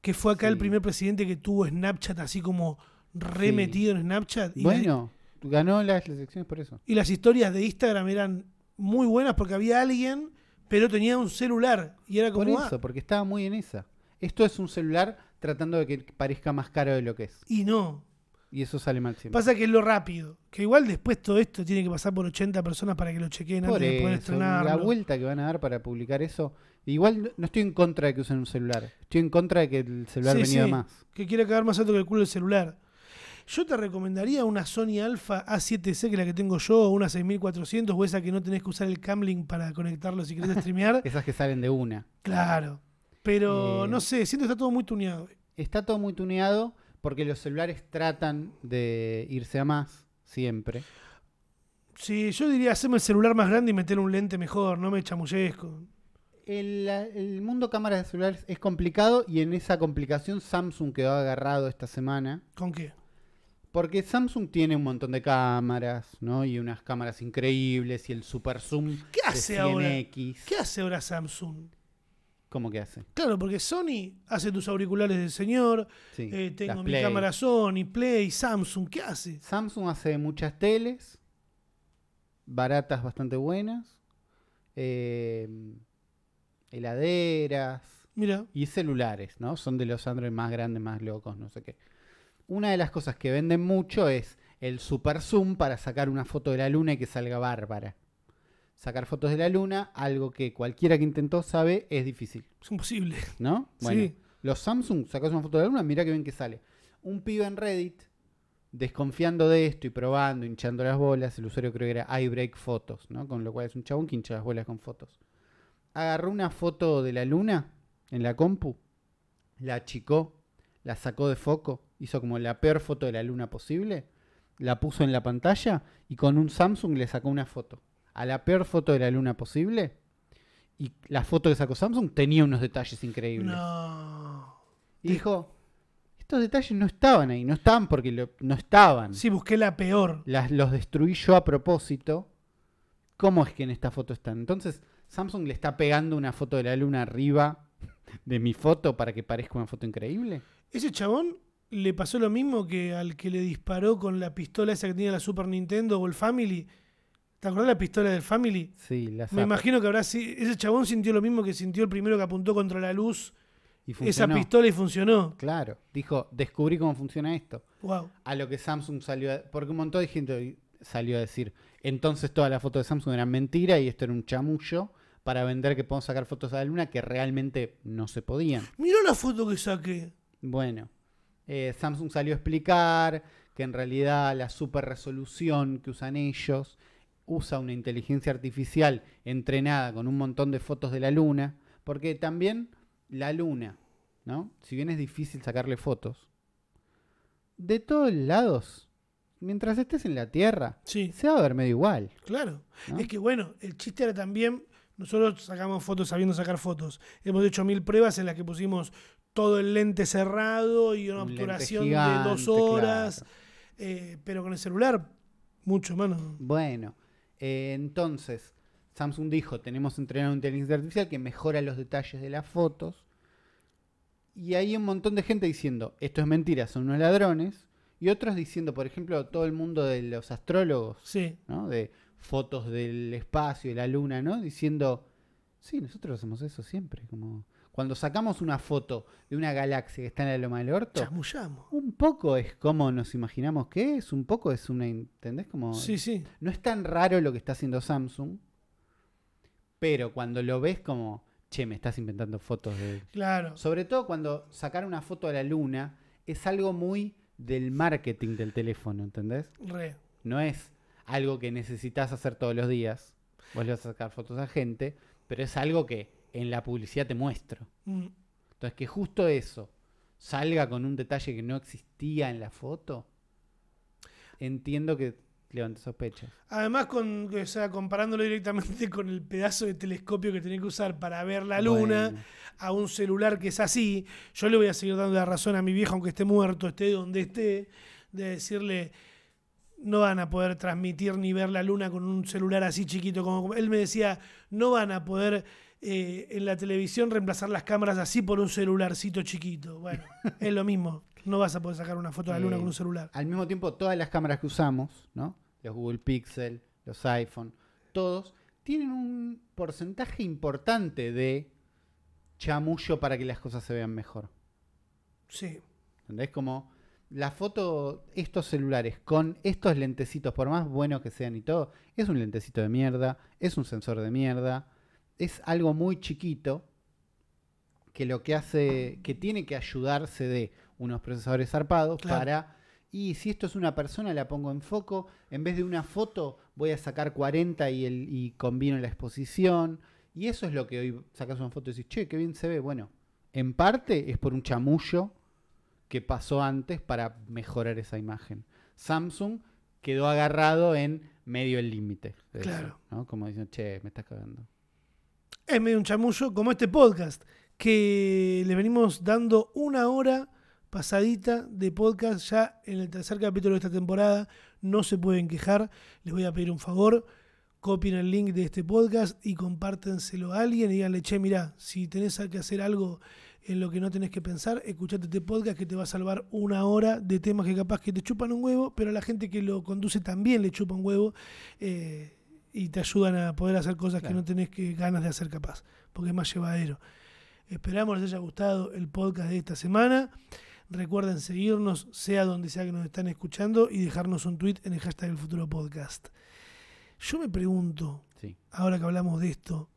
Que fue acá el primer presidente que tuvo Snapchat así como re Sí. metido en Snapchat. Y, la- Bueno, ganó las, las elecciones por eso. y las historias de Instagram eran muy buenas porque había alguien, pero tenía un celular. Y era Por como, ah, eso, porque estaba muy en esa. Esto es un celular tratando de que parezca más caro de lo que es. y no. Y eso sale mal siempre. Pasa que es lo rápido. Que igual después todo esto tiene que pasar por 80 personas para que lo chequeen Por antes de poder eso, la vuelta que van a dar para publicar eso. Igual no- estoy en contra de que usen un celular. Estoy en contra de que el celular Sí, venía sí, más. Que quiere cagar más alto que el culo del celular. Yo te recomendaría una Sony Alpha A7C, que es la que tengo yo, o una 6400, o esa que no tenés que usar el Camlink para conectarlo si querés streamear. Esas que salen de una. claro. Pero Eh, no sé, siento que está todo muy tuneado. Está todo muy tuneado porque los celulares tratan de irse a más siempre. Sí, yo diría, haceme el celular más grande y meter un lente mejor, no me chamullesco. El, el mundo cámaras de celulares es complicado y en esa complicación Samsung quedó agarrado esta semana. ¿Con qué? Porque Samsung tiene un montón de cámaras, ¿no? Y unas cámaras increíbles y el super zoom ¿Qué de hace ahora? 100X. ¿Qué hace ahora Samsung? ¿Cómo que hace? Claro, porque Sony hace tus auriculares del señor, Sí, eh, tengo mi Play. cámara Sony, Play, Samsung, ¿qué hace? Samsung hace muchas teles, baratas bastante buenas, eh, heladeras Mira, y celulares, ¿no? Son de los Android más grandes, más locos, no sé qué. Una de las cosas que venden mucho es el super zoom para sacar una foto de la luna y que salga bárbara. Sacar fotos de la luna, algo que cualquiera que intentó sabe, es difícil. es imposible. ¿No? Bueno, Sí. los Samsung, sacas una foto de la luna, mira que bien que sale. Un pibe en Reddit, desconfiando de esto y probando, hinchando las bolas, el usuario creo que era iBreak Photos, ¿no? Con lo cual es un chabón que hincha las bolas con fotos. Agarró una foto de la luna en la compu, la achicó, la sacó de foco, hizo como la peor foto de la luna posible, la puso en la pantalla y con un Samsung le sacó una foto. A la peor foto de la luna posible. Y la foto que sacó Samsung tenía unos detalles increíbles. No. Y dijo, estos detalles no estaban ahí, no estaban porque lo- no estaban. Sí, busqué la peor. Las, los destruí yo a propósito. ¿Cómo es que en esta foto están? Entonces, Samsung le está pegando una foto de la luna arriba de mi foto para que parezca una foto increíble. Ese chabón le pasó lo mismo que al que le disparó con la pistola esa que tenía la Super Nintendo o el Family. ¿Te acordás de la pistola del Family? Sí, la Me imagino que habrá si- ese chabón sintió lo mismo que sintió el primero que apuntó contra la luz Y esa pistola y funcionó. Claro, dijo, descubrí cómo funciona esto. Wow. A lo que Samsung salió, a- porque un montón de gente salió a decir, entonces todas las fotos de Samsung eran mentira y esto era un chamullo para vender que podemos sacar fotos a la luna que realmente no se podían. Mirá la foto que saqué. Bueno, eh, Samsung salió a explicar que en realidad la super resolución que usan ellos usa una inteligencia artificial entrenada con un montón de fotos de la luna, porque también la luna, ¿no? Si bien es difícil sacarle fotos, de todos lados, mientras estés en la Tierra, Sí, se va a ver medio igual. claro. ¿no? Es que bueno, el chiste era también, nosotros sacamos fotos sabiendo sacar fotos. Hemos hecho mil pruebas en las que pusimos todo el lente cerrado y una Un obturación gigante, de dos horas. claro. eh, pero con el celular, mucho, mano. Bueno, eh, entonces Samsung dijo, tenemos entrenado una inteligencia artificial que mejora los detalles de las fotos. Y hay un montón de gente diciendo, esto es mentira, son unos ladrones. Y otros diciendo, por ejemplo, todo el mundo de los astrólogos, Sí. ¿no? De fotos del espacio, de la luna, ¿no? Diciendo, sí, nosotros hacemos eso siempre. Como cuando sacamos una foto de una galaxia que está en la loma del orto, Chamullamos. un poco es como nos imaginamos que es, un poco es una, ¿entendés? Como Sí, sí. no es tan raro lo que está haciendo Samsung, pero cuando lo ves como, che, me estás inventando fotos de... Claro. Sobre todo cuando sacar una foto a la luna es algo muy del marketing del teléfono, ¿entendés? Re. No es algo que necesitas hacer todos los días. Vos le vas a sacar fotos a gente, pero es algo que en la publicidad te muestro. Mm. Entonces, que justo eso salga con un detalle que no existía en la foto, entiendo que levante sospechas. Además, con, o sea, comparándolo directamente con el pedazo de telescopio que tenés que usar para ver la luna, Bueno. a un celular que es así, yo le voy a seguir dando la razón a mi viejo, aunque esté muerto, esté donde esté, de decirle, no van a poder transmitir ni ver la luna con un celular así chiquito. Como él me decía, no van a poder eh, en la televisión reemplazar las cámaras así por un celularcito chiquito. Bueno, es lo mismo. No vas a poder sacar una foto de la luna Eh, con un celular. Al mismo tiempo, todas las cámaras que usamos, ¿no? Los Google Pixel, los iPhone, todos tienen un porcentaje importante de chamullo para que las cosas se vean mejor. Sí. ¿Entendés? Como la foto, estos celulares con estos lentecitos, por más buenos que sean y todo, es un lentecito de mierda, es un sensor de mierda, es algo muy chiquito que lo que hace, que tiene que ayudarse de unos procesadores zarpados Claro. para, y si esto es una persona, la pongo en foco, en vez de una foto voy a sacar 40 y, el, y combino la exposición, y eso es lo que hoy sacas una foto y decís, che, qué bien se ve, bueno, en parte es por un chamullo que pasó antes para mejorar esa imagen. Samsung quedó agarrado en medio el límite. eso, Claro. ¿no? Como diciendo, che, me estás cagando. Es medio un chamullo, como este podcast, que le venimos dando una hora pasadita de podcast ya en el tercer capítulo de esta temporada. No se pueden quejar. Les voy a pedir un favor. Copien el link de este podcast y compártenselo a alguien y díganle, che, mirá, si tenés que hacer algo en lo que no tenés que pensar, escuchate este podcast que te va a salvar una hora de temas que capaz que te chupan un huevo, pero a la gente que lo conduce también le chupa un huevo eh, y te ayudan a poder hacer cosas que no tenés que, ganas de hacer capaz, porque es más llevadero. Esperamos les haya gustado el podcast de esta semana. Recuerden seguirnos, sea donde sea que nos están escuchando, y dejarnos un tweet en el hashtag del futuro podcast. Yo me pregunto, Sí. ahora que hablamos de esto,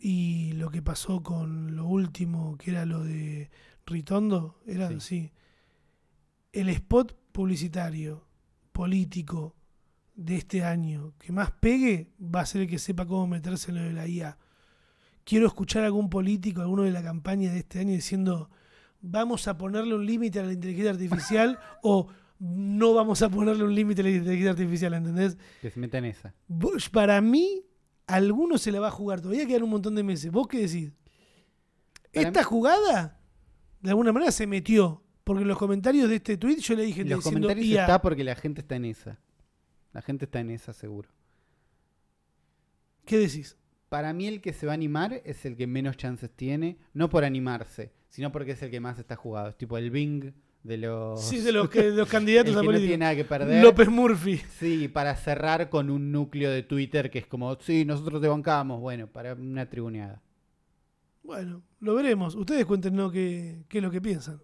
y lo que pasó con lo último, que era lo de Ritondo, era Sí. sí. El spot publicitario, político de este año que más pegue va a ser el que sepa cómo meterse en lo de la IA. Quiero escuchar a algún político, alguno de la campaña de este año diciendo vamos a ponerle un límite a la inteligencia artificial o no vamos a ponerle un límite a la inteligencia artificial, ¿entendés? Que se meta en esa. Vos- Para mí, alguno se la va a jugar. Todavía quedan un montón de meses. ¿Vos qué decís? Para Esta mí- jugada, de alguna manera, se metió. Porque en los comentarios de este tweet yo le dije los diciendo comentarios IA. está porque la gente está en esa. La gente está en esa seguro. ¿Qué decís? Para mí el que se va a animar es el que menos chances tiene, no por animarse, sino porque es el que más está jugado. Es tipo el Bing de los, Sí, de los, que, de los el candidatos que a no tiene nada que perder. López Murphy. Sí, para cerrar con un núcleo de Twitter que es como, sí, nosotros te bancamos, bueno, para una tribuneada. Bueno, lo veremos. Ustedes cuéntenos qué, qué es lo que piensan.